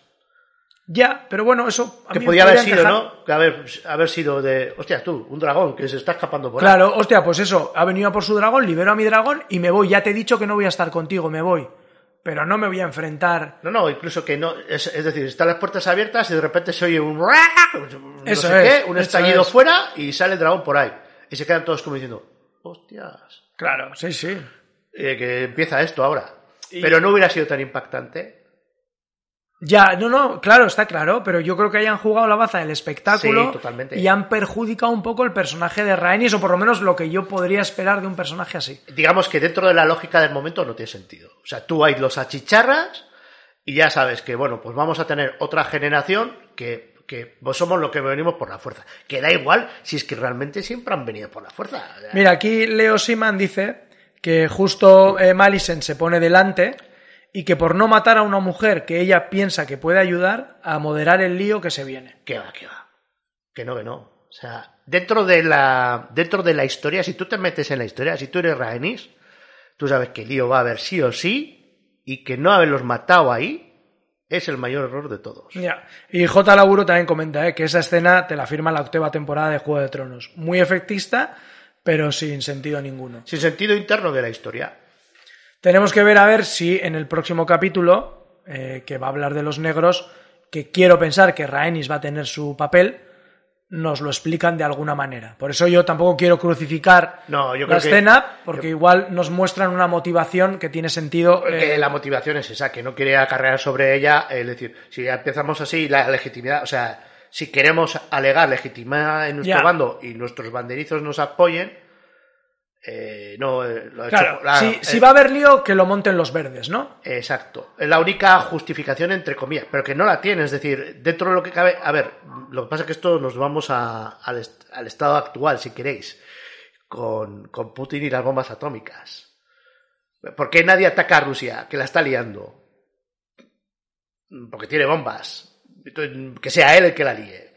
Ya, pero bueno, eso... a Que mí podía haber sido, encajar. ¿no? Que haber, haber sido de. Hostia, tú, un dragón que se está escapando por ahí. Claro, hostia, pues eso, ha venido a por su dragón, libero a mi dragón y me voy. Ya te he dicho que no voy a estar contigo, me voy. Pero no me voy a enfrentar. No, no, incluso que no. Es, es decir, están las puertas abiertas y de repente se oye un. no Eso sé es, qué, un estallido es. fuera y sale el dragón por ahí. Y se quedan todos como diciendo, hostias. Claro, sí, sí. Eh, que empieza esto ahora. Y- Pero no hubiera sido tan impactante. Ya, no, no, claro, está claro, pero yo creo que hayan jugado la baza del espectáculo Sí, totalmente. y han perjudicado un poco el personaje de Rhaenys, o por lo menos lo que yo podría esperar de un personaje así. digamos que dentro de la lógica del momento no tiene sentido. O sea, tú ahí los achicharras y ya sabes que, bueno, pues vamos a tener otra generación que, que pues somos lo que venimos por la fuerza. Que da igual si es que realmente siempre han venido por la fuerza. Mira, aquí Leo Siman dice que justo eh, Malisen se pone delante y que por no matar a una mujer que ella piensa que puede ayudar a moderar el lío que se viene. Que va, que va. Que no, que no. O sea, dentro de la, dentro de la historia, si tú te metes en la historia, si tú eres Rhaenys, tú sabes que el lío va a haber sí o sí y que no haberlos matado ahí es el mayor error de todos. Ya. Y J. Laburo también comenta eh, que esa escena te la firma la octava temporada de Juego de Tronos. Muy efectista, pero sin sentido ninguno. Sin sentido interno de la historia. Tenemos que ver a ver si en el próximo capítulo, eh, que va a hablar de los negros, que quiero pensar que Rhaenys va a tener su papel, nos lo explican de alguna manera. Por eso yo tampoco quiero crucificar No, yo la creo que- escena, porque igual nos muestran una motivación que tiene sentido. que eh, la motivación es esa, que no quiere acarrear sobre ella, es decir, si empezamos así, la legitimidad, o sea, si queremos alegar legitimidad en nuestro Ya. bando y nuestros banderizos nos apoyen, eh, no, eh, lo hecho- claro, la- si, eh, si va a haber lío, que lo monten los verdes, ¿no? Exacto. Es la única justificación entre comillas, pero que no la tiene. Es decir, dentro de lo que cabe. A ver, lo que pasa es que esto nos vamos a- al, est- al estado actual, si queréis, con, con Putin y las bombas atómicas. ¿Por qué nadie ataca a Rusia, que la está liando? Porque tiene bombas. Que sea él el que la líe.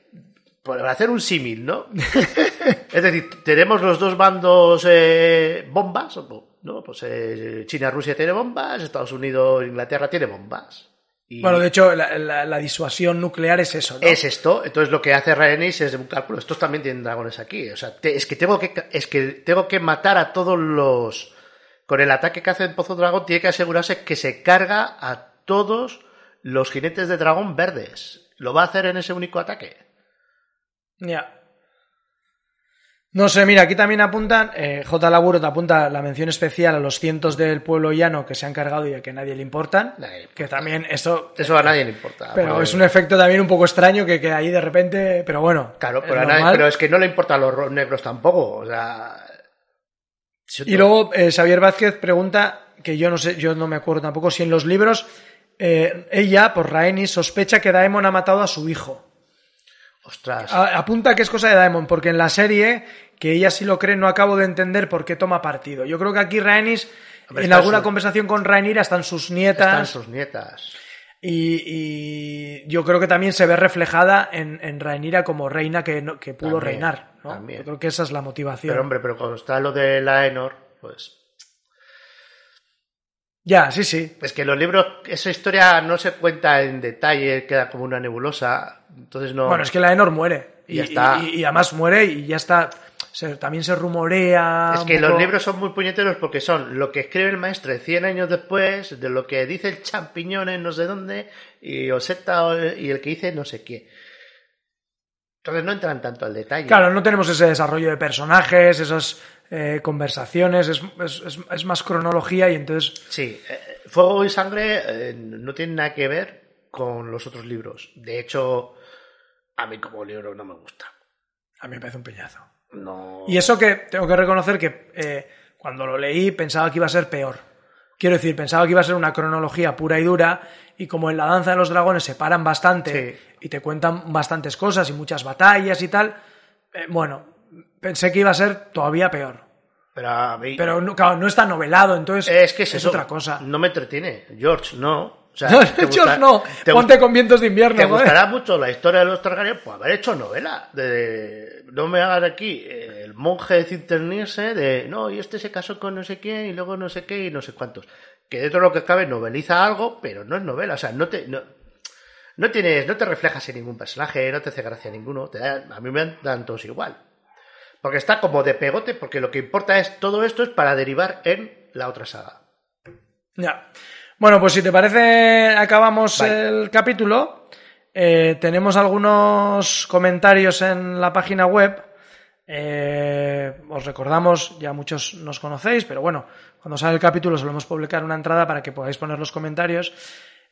Por hacer un símil, ¿no? es decir, tenemos los dos bandos eh, bombas, ¿no? Pues eh, China, Rusia tiene bombas, Estados Unidos, Inglaterra tiene bombas. Y Bueno, de hecho, la, la- la disuasión nuclear es eso, ¿no? es esto. Entonces lo que hace Rhaenys es un cálculo. Estos también tienen dragones aquí. O sea, te- es que tengo que es que tengo que matar a todos los con el ataque que hace el Pozo Dragón tiene que asegurarse que se carga a todos los jinetes de dragón verdes. Lo va a hacer en ese único ataque. Ya. No sé, mira, aquí también apuntan, eh, J. Laburo te apunta la mención especial a los cientos del pueblo llano que se han cargado y a que nadie le importan. Nadie que también eso. Eso a nadie le importa. Pero porque- es un efecto también un poco extraño que, que ahí de repente. Pero bueno. Claro, es pero, a nadie- pero es que no le importan los ro- negros tampoco. O sea. Y luego eh, Xavier Vázquez pregunta, que yo no sé, yo no me acuerdo tampoco, si en los libros eh, ella, por Rhaenys, sospecha que Daemon ha matado a su hijo. Ostras. A- apunta que es cosa de Daemon, porque en la serie, que ella sí lo cree, no acabo de entender por qué toma partido. Yo creo que aquí Rhaenys, Hombre, en alguna su- conversación con Rhaenyra están sus nietas. Están sus nietas. Y, y yo creo que también se ve reflejada en, en como reina que, no- que pudo También, reinar. ¿no? Yo creo que esa es la motivación. Pero hombre, pero cuando está lo de la Enor, pues. Ya, sí, sí. Es que los libros, esa historia no se cuenta en detalle, queda como una nebulosa. Entonces no. Bueno, es que la Enor muere. Y, Ya está. y- y además muere y ya está. Se- también se rumorea. Es que los libros son muy puñeteros porque son lo que escribe el maestre 100 años después, de lo que dice el champiñón en no sé dónde, y Oseta y el que dice no sé qué. Entonces no entran tanto al detalle. Claro, no tenemos ese desarrollo de personajes, esas eh, conversaciones, es, es- es- más cronología y entonces. Sí, eh, Fuego y Sangre eh, no tiene nada que ver con los otros libros. De hecho, a mí como libro no me gusta. A mí me parece un peñazo. No. Y eso que tengo que reconocer que eh, cuando lo leí pensaba que iba a ser peor. Quiero decir, pensaba que iba a ser una cronología pura y dura y como en la danza de los dragones se paran bastante Sí. y te cuentan bastantes cosas y muchas batallas y tal, eh, bueno, pensé que iba a ser todavía peor. Pero a mí. Pero no, claro, no está novelado, entonces es que es, eso. otra cosa. No me entretiene. George, no. O sea, No, ¿te George, gusta- no, te ponte con vientos de invierno. ¿Te gustará mucho la historia de los Targaryen? Pues haber hecho novela. De, no me hagas aquí el monje de cinternirse de no, y este se casó con no sé quién y luego no sé qué y no sé cuántos. Que dentro de lo que cabe noveliza algo, pero no es novela. O sea, no te. No, no tienes, no te reflejas en ningún personaje, no te hace gracia ninguno. Te da- a mí me dan todos igual. Porque está como de pegote, porque lo que importa es todo esto es para derivar en la otra saga. Ya. Bueno, pues si te parece, acabamos el capítulo. Eh, tenemos algunos comentarios en la página web. Eh, os recordamos, ya muchos nos conocéis, pero bueno, cuando sale el capítulo solemos publicar una entrada para que podáis poner los comentarios.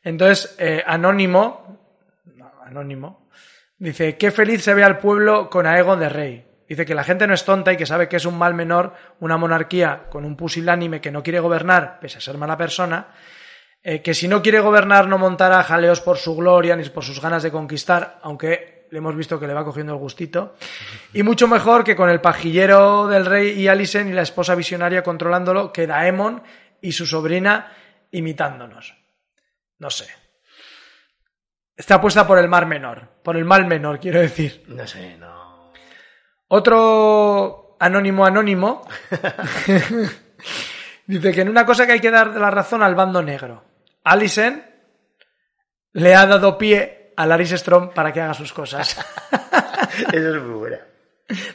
Entonces, eh, Anónimo, no, Anónimo, dice, qué feliz se ve al pueblo con Aegon de rey. Dice que la gente no es tonta y que sabe que es un mal menor, una monarquía con un pusilánime que no quiere gobernar, pese a ser mala persona, eh, que si no quiere gobernar no montará jaleos por su gloria ni por sus ganas de conquistar, aunque le hemos visto que le va cogiendo el gustito, y mucho mejor que con el pajillero del rey y Alicent y la esposa visionaria controlándolo, que Daemon y su sobrina imitándonos. No sé. Está apuesta por el mar menor, por el mal menor, quiero decir. No sé, no. Otro anónimo anónimo dice que en una cosa que hay que dar la razón al bando negro. Alicent le ha dado pie a Laris Strom para que haga sus cosas. Eso es muy buena.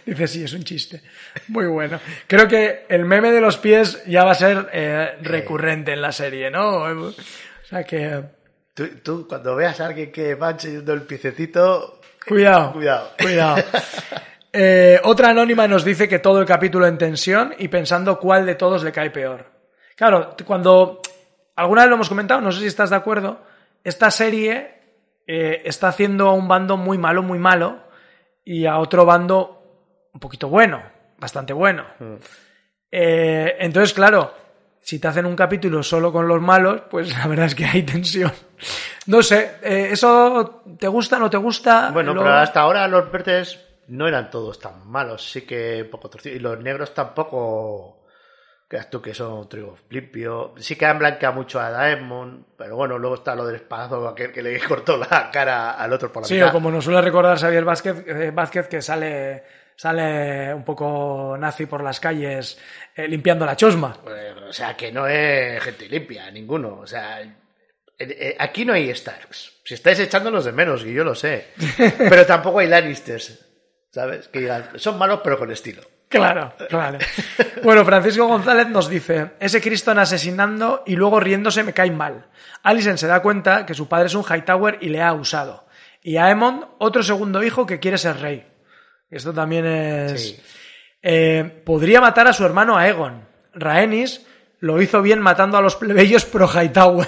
Dice, sí, es un chiste. Muy bueno. Creo que el meme de los pies ya va a ser eh, recurrente en la serie, ¿no? O sea que... Tú, tú, cuando veas a alguien que va enseñando el piececito, Cuidado. Cuidado. Cuidado. Eh, otra anónima nos dice que todo el capítulo en tensión y pensando cuál de todos le cae peor. Claro, cuando alguna vez lo hemos comentado, no sé si estás de acuerdo, esta serie eh, está haciendo a un bando muy malo, muy malo, y a otro bando un poquito bueno, bastante bueno. Eh, entonces, claro, si te hacen un capítulo solo con los malos, pues la verdad es que hay tensión. No sé, eh, ¿eso te gusta, no te gusta? Bueno, Lo- pero hasta ahora los verdes no eran todos tan malos, sí que un poco torcidos. Y los negros tampoco, creas tú que son trigo limpio. Sí que han blanqueado mucho a Daemon, pero bueno, luego está lo del espadazo, aquel que le cortó la cara al otro por la Sí, mitad. o como nos suele recordar Xavier Vázquez, eh, Vázquez que sale, sale un poco nazi por las calles eh, limpiando la chosma. Pues, o sea, que no es gente limpia, ninguno. O sea, eh, aquí no hay Starks. Si estáis echándolos de menos, y yo lo sé. Pero tampoco hay Lannisters, ¿sabes? Que digan, son malos pero con estilo. Claro, claro. Bueno, Francisco González nos dice, ese Criston asesinando y luego riéndose me cae mal. Alison se da cuenta que su padre es un Hightower y le ha usado. Y Aemon, otro segundo hijo que quiere ser rey. Esto también es... Sí. Eh, podría matar a su hermano Aegon. Rhaenys lo hizo bien matando a los plebeyos pro Hightower.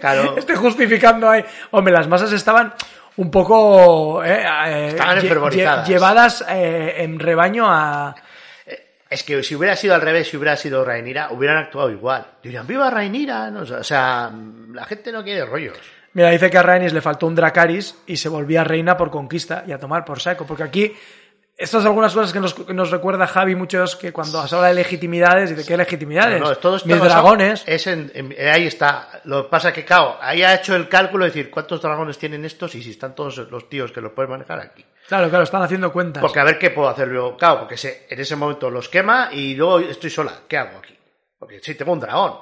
Claro. Estoy justificando ahí. Hombre, las masas estaban un poco eh, eh, Estaban lle- llevadas eh, en rebaño a... Es que si hubiera sido al revés, si hubiera sido Rainira, hubieran actuado igual. Dirían, ¡viva Rainira! No, o sea, la gente no quiere rollos. Mira, dice que a Rhaenys le faltó un Dracaris y se volvía reina por conquista y a tomar por saco. Porque aquí, estas son algunas cosas que nos, que nos recuerda Javi muchos que cuando se habla de legitimidades, dice, ¿qué legitimidades? No, no, todo esto Mis dragones. Es en- en- ahí está. Lo que pasa es que, claro, ahí ha hecho el cálculo de decir cuántos dragones tienen estos y si están todos los tíos que los pueden manejar aquí. Claro, claro, están haciendo cuentas. Porque a ver qué puedo hacer yo. Claro, porque se- en ese momento los quema y luego estoy sola. ¿Qué hago aquí? Porque sí, tengo un dragón.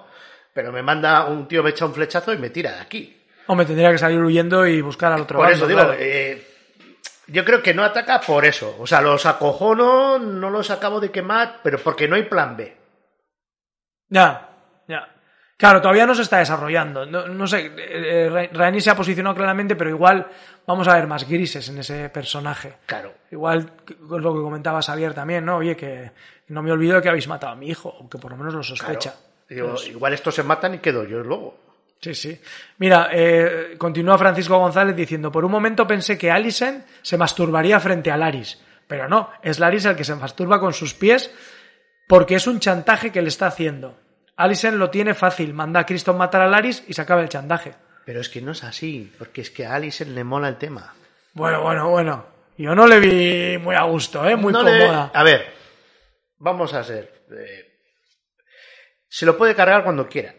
Pero me manda un tío, me echa un flechazo y me tira de aquí. Hombre, tendría que salir huyendo y buscar al otro Por bando, eso digo, claro. eh, yo creo que no ataca por eso. O sea, los acojono, no los acabo de quemar, pero porque no hay plan B. Ya, ya. Claro, todavía no se está desarrollando. No, no sé, eh, eh, se ha posicionado claramente, pero igual vamos a ver más grises en ese personaje. Claro. Igual con lo que comentaba Xavier también, ¿no? Oye, que no me olvido de que habéis matado a mi hijo, o que por lo menos lo claro. sospecha. Digo, igual estos se matan y quedo yo luego. Sí, sí. Mira, eh, continúa Francisco González diciendo, por un momento pensé que Alison se masturbaría frente a Laris, pero no, es Laris el que se masturba con sus pies porque es un chantaje que le está haciendo. Alison lo tiene fácil, manda a Criston matar a Laris y se acaba el chantaje. Pero es que no es así, porque es que a Alison le mola el tema. Bueno, bueno, bueno. Yo no le vi muy a gusto, ¿eh? Muy No le- cómoda. A ver, vamos a ser. eh, se lo puede cargar cuando quiera.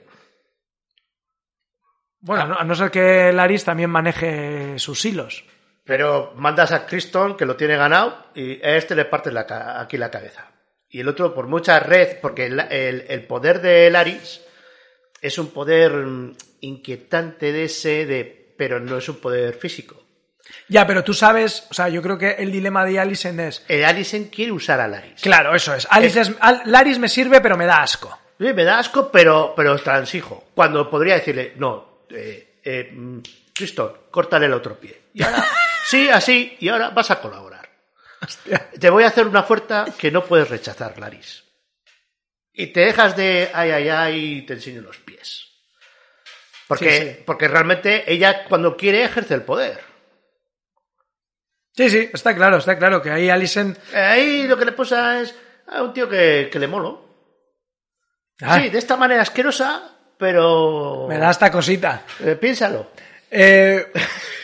Bueno, no- a no ser que Laris también maneje sus hilos. Pero mandas a Criston, que lo tiene ganado, y a este le la ca- aquí la cabeza. Y el otro, por mucha red, porque el, el- el poder de Laris es un poder mm, inquietante de ese, de, pero no es un poder físico. Ya, pero tú sabes, o sea, yo creo que el dilema de Alison es... El Alison quiere usar a Laris. Claro, eso es. Alice es- Al- Laris me sirve, pero me da asco. Sí, me da asco, pero, pero transijo. Cuando podría decirle, no, eh, eh, mm, Criston, córtale el otro pie. Y ahora, sí, así, y ahora vas a colaborar. Te voy a hacer una oferta que no puedes rechazar, Laris. Y te dejas de ay, ay, ay, y te enseño los pies. Porque, Sí, sí. porque realmente ella cuando quiere ejerce el poder. Sí, sí, está claro, está claro que ahí Alison... Ahí lo que le pasa es a un tío que, que le molo. Ay, Sí, de esta manera asquerosa, pero... me da esta cosita. Eh, piénsalo. Eh,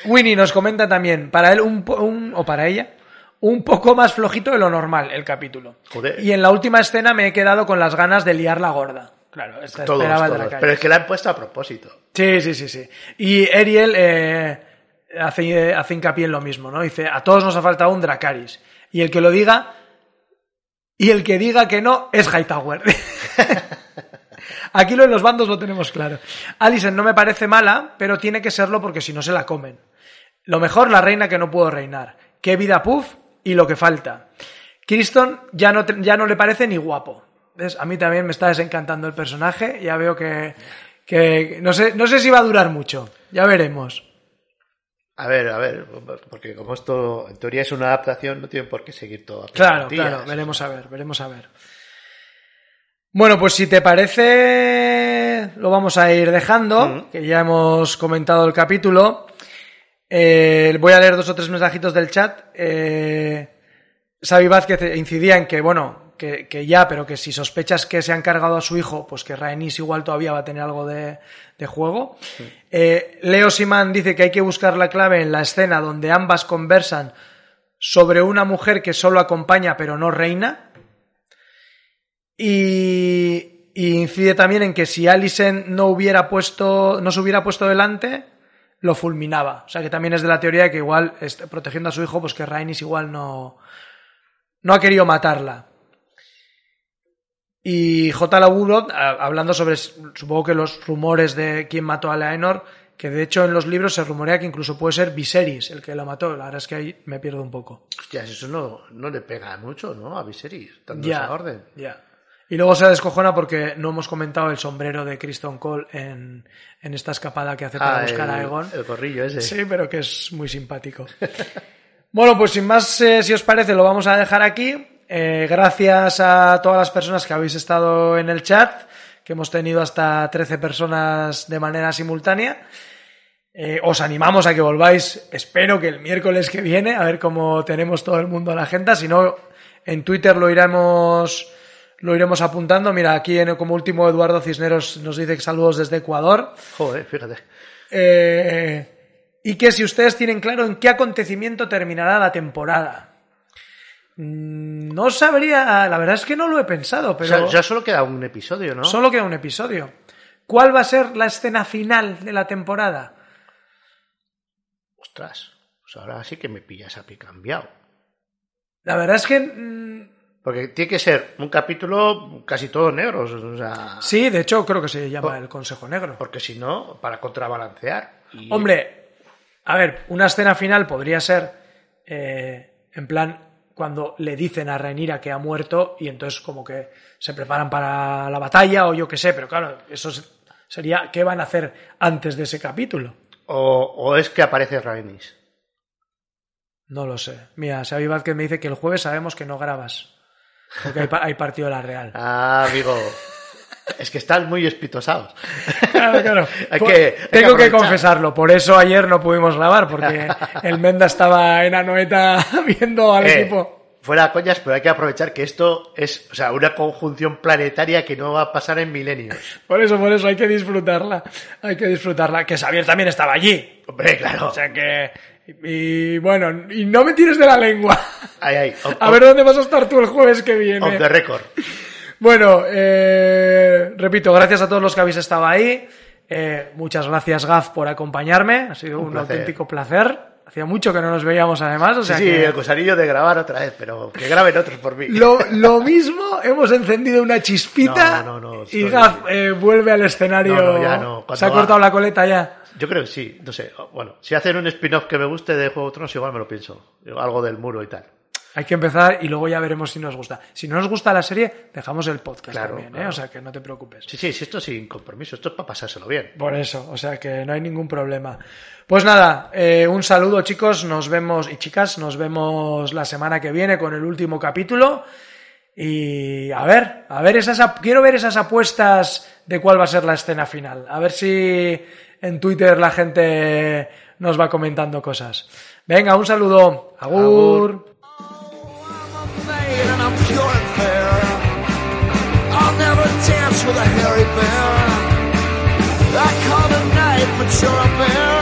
Winnie nos comenta también, para él un, o para ella, un poco más flojito de lo normal el capítulo. Joder. Y en la última escena me he quedado con las ganas de liar la gorda. Claro, esta Todos, esperaba todos. Dracarys. Pero es que la han puesto a propósito. Sí, sí, sí, sí. Y Ariel eh, hace, hace hincapié en lo mismo, ¿no? Dice, a todos nos ha faltado un Dracaris. Y el que lo diga, y el que diga que no, es Hightower. Aquí lo de los bandos lo tenemos claro. Alison no me parece mala, pero tiene que serlo porque si no se la comen. Lo mejor, la reina que no puedo reinar. Qué vida puff y lo que falta. Criston ya no, ya no le parece ni guapo. ¿Ves? A mí también me está desencantando el personaje. Ya veo que, que no, sé, no sé si va a durar mucho. Ya veremos. A ver, a ver, porque como esto en teoría es una adaptación, no tiene por qué seguir todo. a Claro, claro, veremos a ver, veremos a ver. Bueno, pues si te parece, lo vamos a ir dejando, que ya hemos comentado el capítulo. Eh, voy a leer dos o tres mensajitos del chat. Eh, Xavi Vázquez incidía en que, bueno, que, que ya, pero que si sospechas que se han cargado a su hijo, pues que Rhaenys igual todavía va a tener algo de, de juego. Eh, Leo Simán dice que hay que buscar la clave en la escena donde ambas conversan sobre una mujer que solo acompaña pero no reina. Y, y incide también en que si Alicent no hubiera puesto, no se hubiera puesto delante, lo fulminaba. O sea que también es de la teoría de que igual, este, protegiendo a su hijo, pues que Rhaenys igual no, no ha querido matarla. Y J. Laburot, a- hablando sobre, supongo que los rumores de quién mató a Laenor, que de hecho en los libros se rumorea que incluso puede ser Viserys el que la mató. La verdad es que ahí me pierdo un poco. Hostias, eso no, no le pega mucho, ¿no? A Viserys, dando Ya, esa orden. ya. Y luego se descojona porque no hemos comentado el sombrero de Kristen Cole en, en esta escapada que hace para Ah, buscar el, a Aegon. el gorrillo ese. Sí, pero que es muy simpático. bueno, pues sin más, eh, si os parece, lo vamos a dejar aquí. Eh, gracias a todas las personas que habéis estado en el chat, que hemos tenido hasta 13 personas de manera simultánea. Eh, os animamos a que volváis, espero que el miércoles que viene, a ver cómo tenemos todo el mundo a la agenda. Si no, en Twitter lo iremos, lo iremos apuntando. Mira, aquí en, como último Eduardo Cisneros nos dice que saludos desde Ecuador. Joder, fíjate. Eh, y que si ustedes tienen claro en qué acontecimiento terminará la temporada. Mm, No sabría, la verdad es que no lo he pensado, O pero sea, ya solo queda un episodio, ¿no? solo queda un episodio. ¿Cuál va a ser la escena final de la temporada? Ostras, pues ahora sí que me pillas a pie cambiado. La verdad es que mm, Porque tiene que ser un capítulo casi todos negros, o sea... sí, de hecho creo que se llama el Consejo Negro. Porque si no, para contrabalancear. Y- Hombre, a ver, una escena final podría ser eh, en plan cuando le dicen a Rhaenyra que ha muerto y entonces como que se preparan para la batalla o yo qué sé, pero claro, eso es- sería qué van a hacer antes de ese capítulo. O, o es que aparece Rhaenys. No lo sé. Mira, Xavi Vázquez me dice que el jueves sabemos que no grabas. Porque hay, hay partido de la Real. Ah, amigo. es que están muy espitosados. Claro, claro. Hay Por- que- hay que Tengo que, aprovechar. confesarlo, por eso ayer no pudimos grabar, porque el Menda estaba en Anoeta viendo al Eh, equipo. Fuera coñas, pero hay que aprovechar que esto es o sea, una conjunción planetaria que no va a pasar en milenios. Por eso, por eso hay que disfrutarla. Hay que disfrutarla. Que Xavier también estaba allí. Hombre, claro. O sea que. Y bueno, y no me tires de la lengua. Off- A ver dónde vas a estar tú el jueves que off viene. the record. Bueno, eh, repito, gracias a todos los que habéis estado ahí. Eh, muchas gracias, Gaf, por acompañarme. Ha sido un, auténtico placer. Hacía mucho que no nos veíamos, además. O sea sí, que el cosarillo de grabar otra vez, pero que graben otros por mí. lo, lo mismo, hemos encendido una chispita No, no, no, y Gaf eh, vuelve al escenario. Ya Se ha va- cortado la coleta ya. Yo creo que sí, no sé. Bueno, si hacen un spin-off que me guste de Juego de Tronos, igual me lo pienso. Algo del muro y tal. Hay que empezar y luego ya veremos si nos gusta. Si no nos gusta la serie, dejamos el podcast Claro, también, ¿eh? claro. O sea que no te preocupes. Sí, sí, sí, esto sin compromiso, esto es para pasárselo bien. Por eso, o sea que no hay ningún problema. Pues nada, eh, un saludo chicos, nos vemos y chicas, nos vemos la semana que viene con el último capítulo. Y a ver, a ver esas, quiero ver esas apuestas de cuál va a ser la escena final. A ver si en Twitter la gente nos va comentando cosas. Venga, un saludo. Agur. Agur. I'm pure and fair. I'll never dance with a hairy bear. I call the night mature bear.